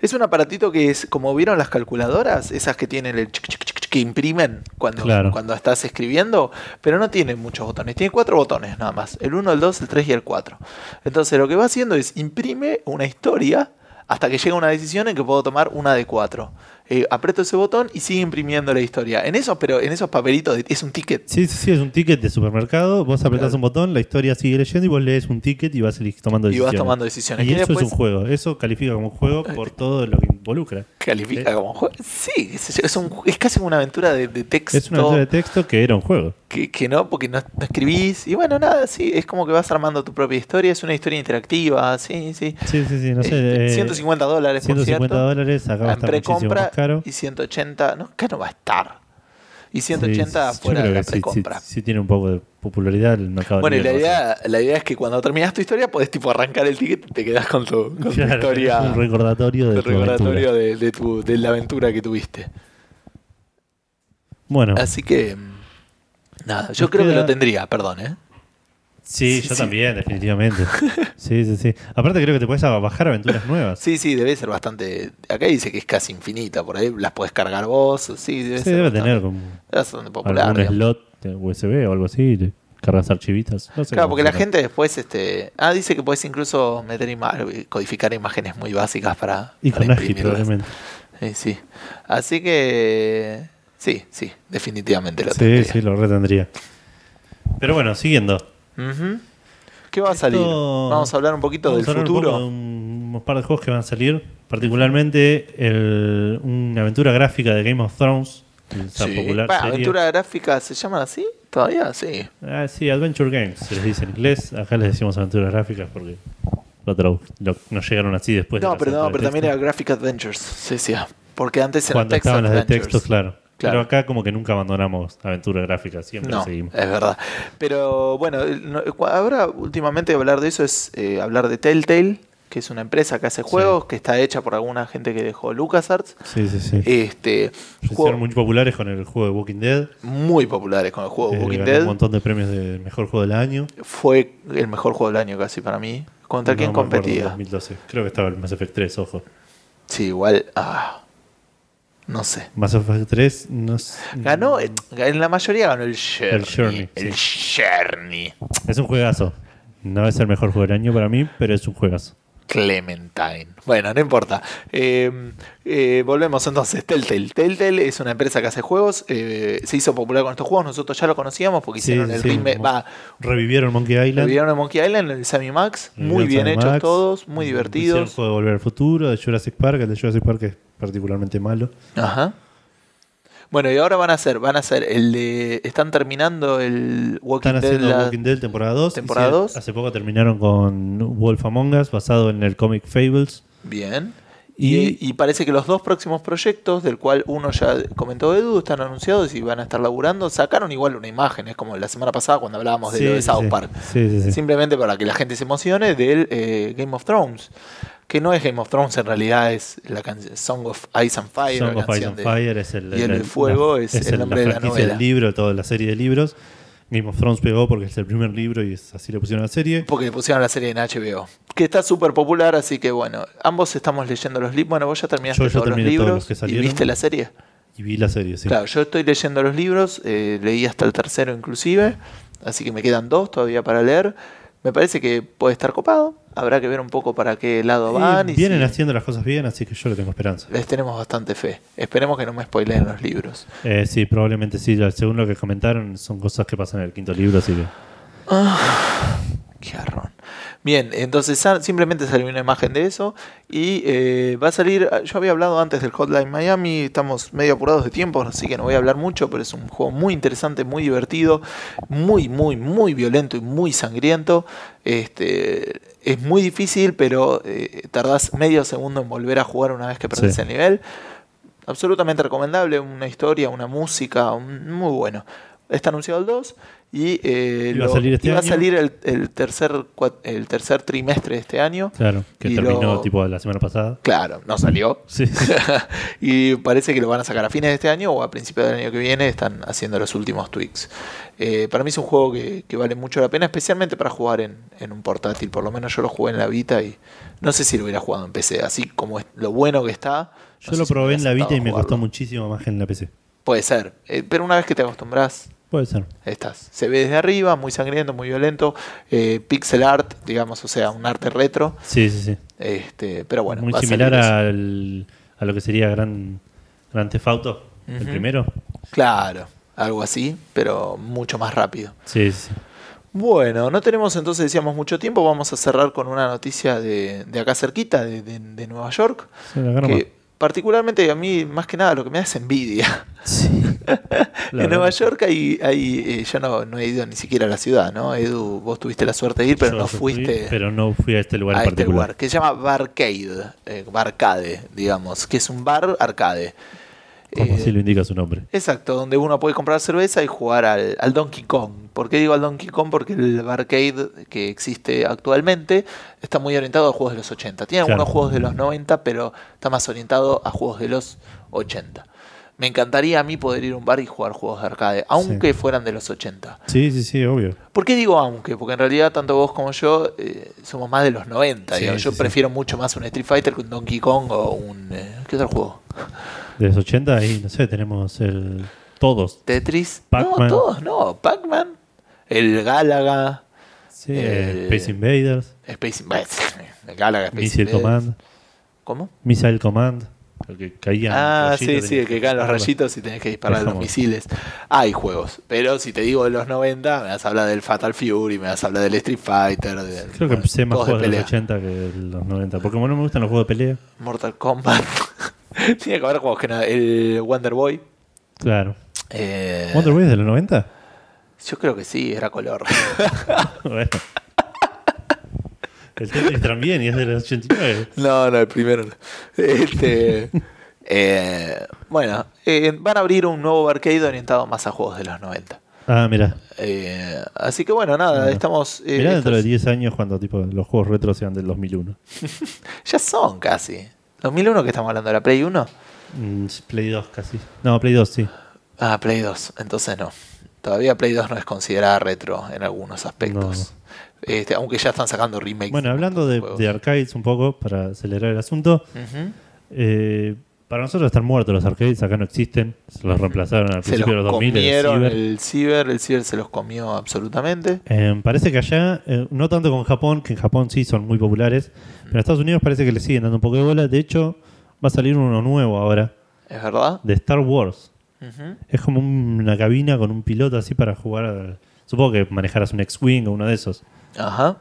Es un aparatito que es, como vieron las calculadoras, esas que tienen el chic, chic, chic, chic, que imprimen cuando, Claro. cuando estás escribiendo, pero no tiene muchos botones, tiene cuatro botones nada más, el 1, el 2, el 3 y el 4. Entonces lo que va haciendo es imprime una historia hasta que llega una decisión en que puedo tomar una de cuatro. Eh, aprieto ese botón y sigue imprimiendo la historia. En esos, pero en esos papelitos de- es un ticket. Sí, sí, sí, es un ticket de supermercado. Vos apretás Claro. un botón, la historia sigue leyendo y vos lees un ticket y vas tomando Y decisiones. vas tomando decisiones. Y eso después es un juego. Eso califica como un juego por todo lo que involucra. califica Eh. como juego. Sí, es, es un- es casi una aventura de, de texto. Es una aventura de texto que era un juego. que, que no, porque no, no escribís. Y bueno, nada, sí, es como que vas armando tu propia historia. Es una historia interactiva, sí, sí. Sí, sí, sí, no sé. Eh, 150 dólares, por 150 cierto. dólares, acá va a estar precompra caro. y 180, no, acá no va a estar. Y 180 Sí, fuera de la que sí, sí, precompra. sí tiene un poco de popularidad el mercado Bueno, y la idea, la idea es que cuando terminas tu historia podés tipo arrancar el ticket y te quedas con tu, con tu Claro, historia, un recordatorio de tu recordatorio de, de tu, de la aventura que tuviste. Bueno, Así que, mm, nada, yo creo que lo tendría, perdón, ¿eh? Sí, sí, yo sí. también, definitivamente. Sí, sí, sí. Aparte creo que te puedes bajar aventuras nuevas. Sí, sí, debe ser bastante. Acá dice que es casi infinita, por ahí las puedes cargar vos. Sí, debe Sí, ser. debe bastante, tener como bastante popular. algún digamos. slot de USB o algo así, cargas archivitas. No sé Claro, porque la gente después. este Ah, dice que puedes incluso meter ima- codificar imágenes muy básicas para, Y para imprimirlas. Sí, sí. Así que. Sí, sí, definitivamente lo Sí, tendría. sí, lo retendría. Pero bueno, siguiendo. ¿Qué va a Esto- salir? Vamos a hablar un poquito Vamos del a hablar futuro. Un, poco de un, par de juegos que van a salir. Particularmente el- una aventura gráfica de Game of Thrones. Esa Sí. popular serie. aventura gráfica, ¿se llaman así? ¿Todavía? Sí. Ah, sí, Adventure Games, se les dice en inglés. Acá les decimos aventuras gráficas porque lo lo- nos llegaron así después. de No, las pero no, pero de también era Graphic Adventures, se decía. Porque antes eran Cuando Text estaban las de texto, claro. Claro. Pero acá como que nunca abandonamos aventura gráfica, siempre No, seguimos. es verdad. Pero bueno, no- ahora últimamente hablar de eso es eh, hablar de Telltale, que es una empresa que hace juegos, que está hecha por alguna gente que dejó LucasArts. Sí, sí, sí. Este, hicieron muy populares con el juego de Walking Dead. muy populares con el juego eh, Walking ganó Dead. un montón de premios de mejor juego del año. Fue el mejor juego del año casi para mí. ¿Contra quién No me acuerdo, competía? 2012. Creo que estaba el Mass Effect 3, ojo. Sí, igual. ah, no sé. Mass Effect 3 no sé- Ganó, en en la mayoría ganó el Journey. Journey, El sí. Journey. Es un juegazo. No es el mejor juego del año para mí, pero es un juegazo. Clementine. Bueno, no importa. Eh, eh, volvemos entonces. Telltale. Telltale es una empresa que hace juegos. eh, se hizo popular con estos juegos. Nosotros ya lo conocíamos porque Sí, hicieron el sí, remake. Va, Revivieron Monkey Island. revivieron el Monkey Island, el Sammy Max. Muy bien hechos Max, todos, muy divertidos. juego de Volver al Futuro, de Jurassic Park. El de Jurassic Park es particularmente malo. Ajá. Bueno, y ahora van a hacer, van a hacer el de. Están terminando el Walking Están Dead. la- Walking Dead temporada 2. temporada 2. Hace poco terminaron con Wolf Among Us, basado en el cómic Fables. Bien. Y- Y, parece que los dos próximos proyectos, del cual uno ya comentó Edu, están anunciados y van a estar laburando. Sacaron igual una imagen, es como la semana pasada cuando hablábamos de Sí, lo de sí, South sí. Park. Sí. Simplemente para que la gente se emocione del eh, Game of Thrones. Que no es Game of Thrones, en realidad es la canción Song of Ice and Fire. Song la of Ice and de- Fire es el, y el- Fuego es el nombre de la novela. del libro, toda la serie de libros. Game of Thrones pegó porque es el primer libro y es- así le pusieron la serie. Porque le pusieron la serie en HBO. Que está súper popular, así que bueno, ambos estamos leyendo los libros. Bueno, vos ya terminaste Yo ya todos los todos libros los que y viste la serie. Y vi la serie, sí. Claro, yo estoy leyendo los libros, eh, leí hasta el tercero inclusive, así que me quedan dos todavía para leer. Me parece que puede estar copado, habrá que ver un poco para qué lado van. Y vienen si- haciendo las cosas bien, así que yo le tengo esperanza. les tenemos bastante fe. Esperemos que no me spoileen los libros. Eh, sí, probablemente sí. Según lo que comentaron, son cosas que pasan en el quinto libro, así que. Qué arrón. Bien, entonces sa- simplemente salió una imagen de eso y eh, va a salir, yo había hablado antes del Hotline Miami, estamos medio apurados de tiempo, así que no voy a hablar mucho, pero es un juego muy interesante, muy divertido, muy, muy, muy violento y muy sangriento. Este, es muy difícil, pero eh, tardás medio segundo en volver a jugar una vez que perdés Sí. el nivel. Absolutamente recomendable, una historia, una música, un- muy bueno. Está anunciado el 2 y eh, Iba a lo- salir este iba a salir el, el tercer, el tercer trimestre de este año. Claro, que terminó lo- tipo la semana pasada. Claro, no salió. Sí, y parece que lo van a sacar a fines de este año o a principios del año que viene. Están haciendo los últimos tweaks. Eh, para mí es un juego que, que vale mucho la pena, especialmente para jugar en, en un portátil. Por lo menos yo lo jugué en la Vita y no sé si lo hubiera jugado en PC. Así como es lo bueno que está. Yo no lo si probé en la Vita y a me costó muchísimo más que en la PC. Puede ser. Eh, pero una vez que te acostumbras, Puede ser. estás. Se ve desde arriba, muy sangriento, muy violento. eh, pixel art, digamos, o sea, un arte retro. Sí, sí, sí. Este, pero bueno, Muy a similar eso. al, a lo que sería Gran, Gran Theft Auto, el primero. Claro, algo así, pero mucho más rápido. Sí, sí. Bueno, no tenemos entonces, decíamos, mucho tiempo. Vamos a cerrar con una noticia de, de acá cerquita, de, de- de Nueva York. Sí, la particularmente a mí, más que nada, lo que me da es envidia. Sí. En Nueva. York hay, hay eh, yo no, no he ido ni siquiera a la ciudad, ¿no? Edu, vos tuviste la suerte de ir, pero Yo no fui, fuiste pero no fui a este lugar a en este particular. lugar, que se llama Barcade, eh, Barcade, digamos, que es un bar arcade. Como Eh, así lo indica su nombre. Exacto, donde uno puede comprar cerveza y jugar al, al Donkey Kong. ¿Por qué digo al Donkey Kong? Porque el arcade que existe actualmente está muy orientado a juegos de los 80. Tiene Claro. algunos juegos de los 90, pero está más orientado a juegos de los 80. Me encantaría a mí poder ir a un bar y jugar juegos de arcade, aunque fueran de los 80. Sí, sí, sí, obvio. ¿Por qué digo aunque? Porque en realidad tanto vos como yo eh, somos más de los 90. Sí, digamos. yo sí. prefiero mucho más un Street Fighter que un Donkey Kong o un... eh, ¿Qué otro juego? De los 80 ahí, no sé, tenemos el... Todos. Tetris. Pac-Man. No, todos no. Pac-Man. El Galaga. Sí, Eh, Space Invaders, Space Invaders. El Galaga Space Missile Invaders. Command, ¿Cómo? Missile Command, el que caía Ah, sí, sí, el que caen los rayitos y tenés que disparar los misiles. Hay juegos, pero si te digo de los 90, me vas a hablar del Fatal Fury, me vas a hablar del Street Fighter. del- Creo que bueno, sé más de juegos de los pelea. 80 que de los 90. Porque como no me gustan los juegos de pelea, Mortal Kombat. Tiene que haber juegos que no. El Wonder Boy. claro. Eh, ¿Wonder Boy es de los 90? Yo creo que sí, era color. bueno. El Tetris también y es de los 89. No, no, el primero no. Este, Eh, bueno, eh, van a abrir un nuevo arcade orientado más a juegos de los 90. Ah, mira. Eh, así que bueno, nada, Bueno. estamos... eh, Mirá dentro de estos- 10 años cuando tipo los juegos retro sean del 2001. ya son casi. ¿2001 que estamos hablando? ¿La Play 1? Mm, Play 2 casi. No, Play 2 sí. Ah, Play 2. Entonces no. Todavía Play 2 no es considerada retro en algunos aspectos. Este, aunque ya están sacando remakes. Bueno, hablando de, arcades un poco, para acelerar el asunto, eh, para nosotros están muertos los arcades, acá no existen, se los reemplazaron al Se principio de los los 2000 en el comieron Ciber. el ciber, el ciber se los comió absolutamente. Eh, parece que allá, eh, no tanto con Japón, que en Japón sí son muy populares, pero en Estados Unidos parece que le siguen dando un poco de bola. De hecho, va a salir uno nuevo ahora, ¿Es verdad? de Star Wars. Es como un- una cabina con un piloto así para jugar. Supongo que manejarás un X-Wing o uno de esos. Ajá.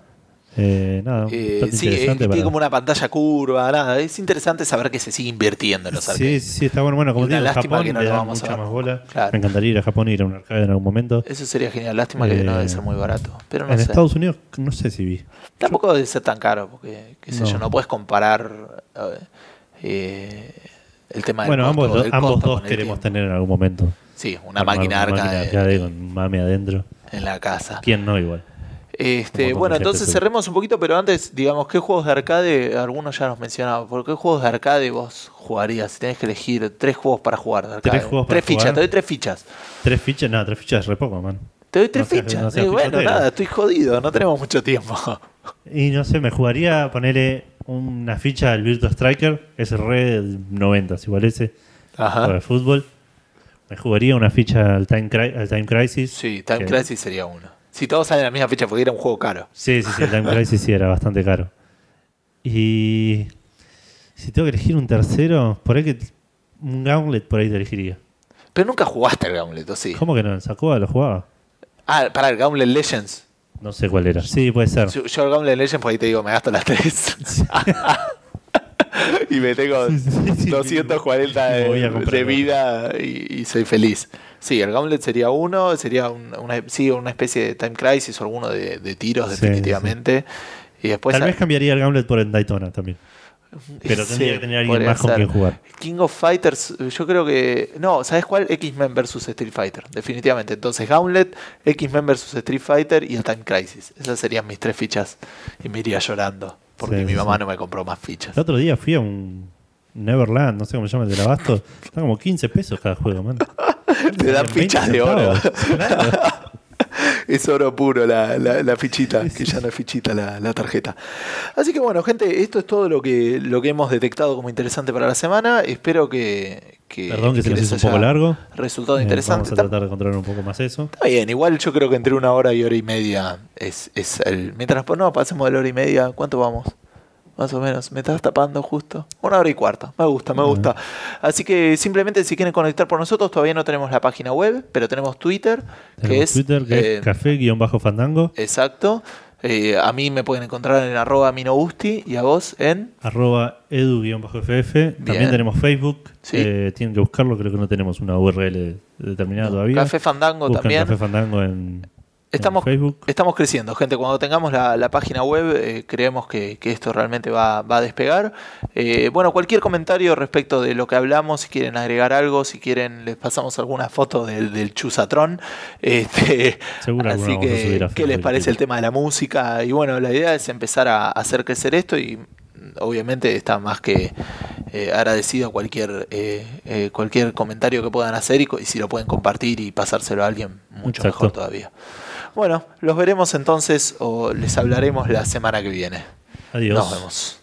Eh, nada, Eh, sí, eh, tiene como una pantalla curva, nada. Es interesante saber que se sigue invirtiendo en los Sí, arcades. sí, sí, está bueno. Bueno, como una digo, Japón que no le vamos mucha más bola. Claro. Me encantaría ir a Japón y ir a un arcade en algún momento. Eso sería genial. Lástima que no debe ser muy barato. Pero no en sé. Estados Unidos, no sé si vi. Tampoco debe ser tan caro, porque, qué sé No. yo, no puedes comparar eh, el tema del Bueno, costo- ambos, ambos dos queremos tiempo. tener en algún momento. Sí, una Armar máquina arca máquina de- arcade con mame adentro. en la casa. ¿Quién no igual? Este, bueno, con entonces cerremos un poquito, pero antes, digamos, ¿qué juegos de arcade? Algunos ya nos mencionaban. ¿Por qué juegos de arcade vos jugarías? Si tenés que elegir tres juegos para jugar de arcade. ¿Tres juegos para fichas, jugar? te doy tres fichas. ¿Tres fichas? No, tres fichas es re poco, man. Te doy tres No seas- fichas. no seas Eh, bueno, nada, estoy jodido, no tenemos mucho tiempo. Y no sé, me jugaría ponerle una ficha al Virtua Striker, es re 90, igual ese, Ajá. para el fútbol. Me jugaría una ficha al Time, al Time Crisis. Sí, Time Crisis sería uno. Si todos salen a la misma fecha, porque era un juego caro. Sí, sí, sí, el Time Crisis sí era bastante caro. Y si tengo que elegir un tercero, por ahí que un Gauntlet por ahí te elegiría. Pero nunca jugaste el Gauntlet, ¿o sí? ¿Cómo que no? ¿En Sacoa lo jugaba? Ah, para el Gauntlet Legends. No sé cuál era. Sí, puede ser. Yo, yo el Gauntlet Legends, por ahí te digo, me gasto las tres. y me tengo Sí, sí, sí. 240 Me voy a de, vida y, y soy feliz. Sí, el Gauntlet sería uno, sería un- una, sí, una especie de Time Crisis o alguno de, de tiros, definitivamente. Y después. Tal vez cambiaría el Gauntlet por el Daytona también. Pero tendría que tener alguien más con quien jugar. King of Fighters, yo creo que. No, ¿sabes cuál? X-Men vs Street Fighter, definitivamente. Entonces, Gauntlet, X-Men vs Street Fighter y el Time Crisis. Esas serían mis tres fichas. Y me iría llorando. Porque Sí, mi mamá sí. no me compró más fichas. El otro día fui a un Neverland, no sé cómo se llama, el del Abasto. Están como 15 pesos cada juego, man. Te dan 20 fichas de oro. Es oro puro la, la- la fichita, que ya no es fichita la, la tarjeta. Así que bueno, gente, esto es todo lo que, lo que hemos detectado como interesante para la semana. Espero que. Que Perdón que se nos les hizo un poco largo. Resultado Eh, interesante. Vamos a tratar de controlar un poco más eso. Está bien, igual yo creo que entre una hora y hora y media es, es el. Mientras no, pasemos de la hora y media, ¿cuánto vamos? Más o menos, me estás tapando justo. Una hora y cuarta, me gusta, me gusta. Así que simplemente si quieren conectar por nosotros, todavía no tenemos la página web, pero tenemos Twitter, que es. Twitter, que eh, es café-fandango, Exacto. Eh, a mí me pueden encontrar en arroba minogusti y a vos en. arroba edu-ff. También tenemos Facebook. Sí. Eh, tienen que buscarlo, creo que no tenemos una URL determinada todavía. Café Fandango Buscan también. Café Fandango en, Estamos, Facebook. estamos creciendo, gente. Cuando tengamos la, la página web, eh, creemos que, que esto realmente va, va a despegar. Eh, bueno, cualquier comentario respecto de lo que hablamos, si quieren agregar algo, si quieren, les pasamos alguna foto del, del Chusatron. Este, Seguro así a que, a ¿qué les parece el tema de la música? Y bueno, la idea es empezar a hacer crecer esto y mm, obviamente está más que eh, agradecido cualquier eh, eh, cualquier comentario que puedan hacer y, si lo pueden compartir y pasárselo a alguien mucho Exacto. mejor todavía. Bueno, los veremos entonces o les hablaremos la semana que viene. Adiós. Nos vemos.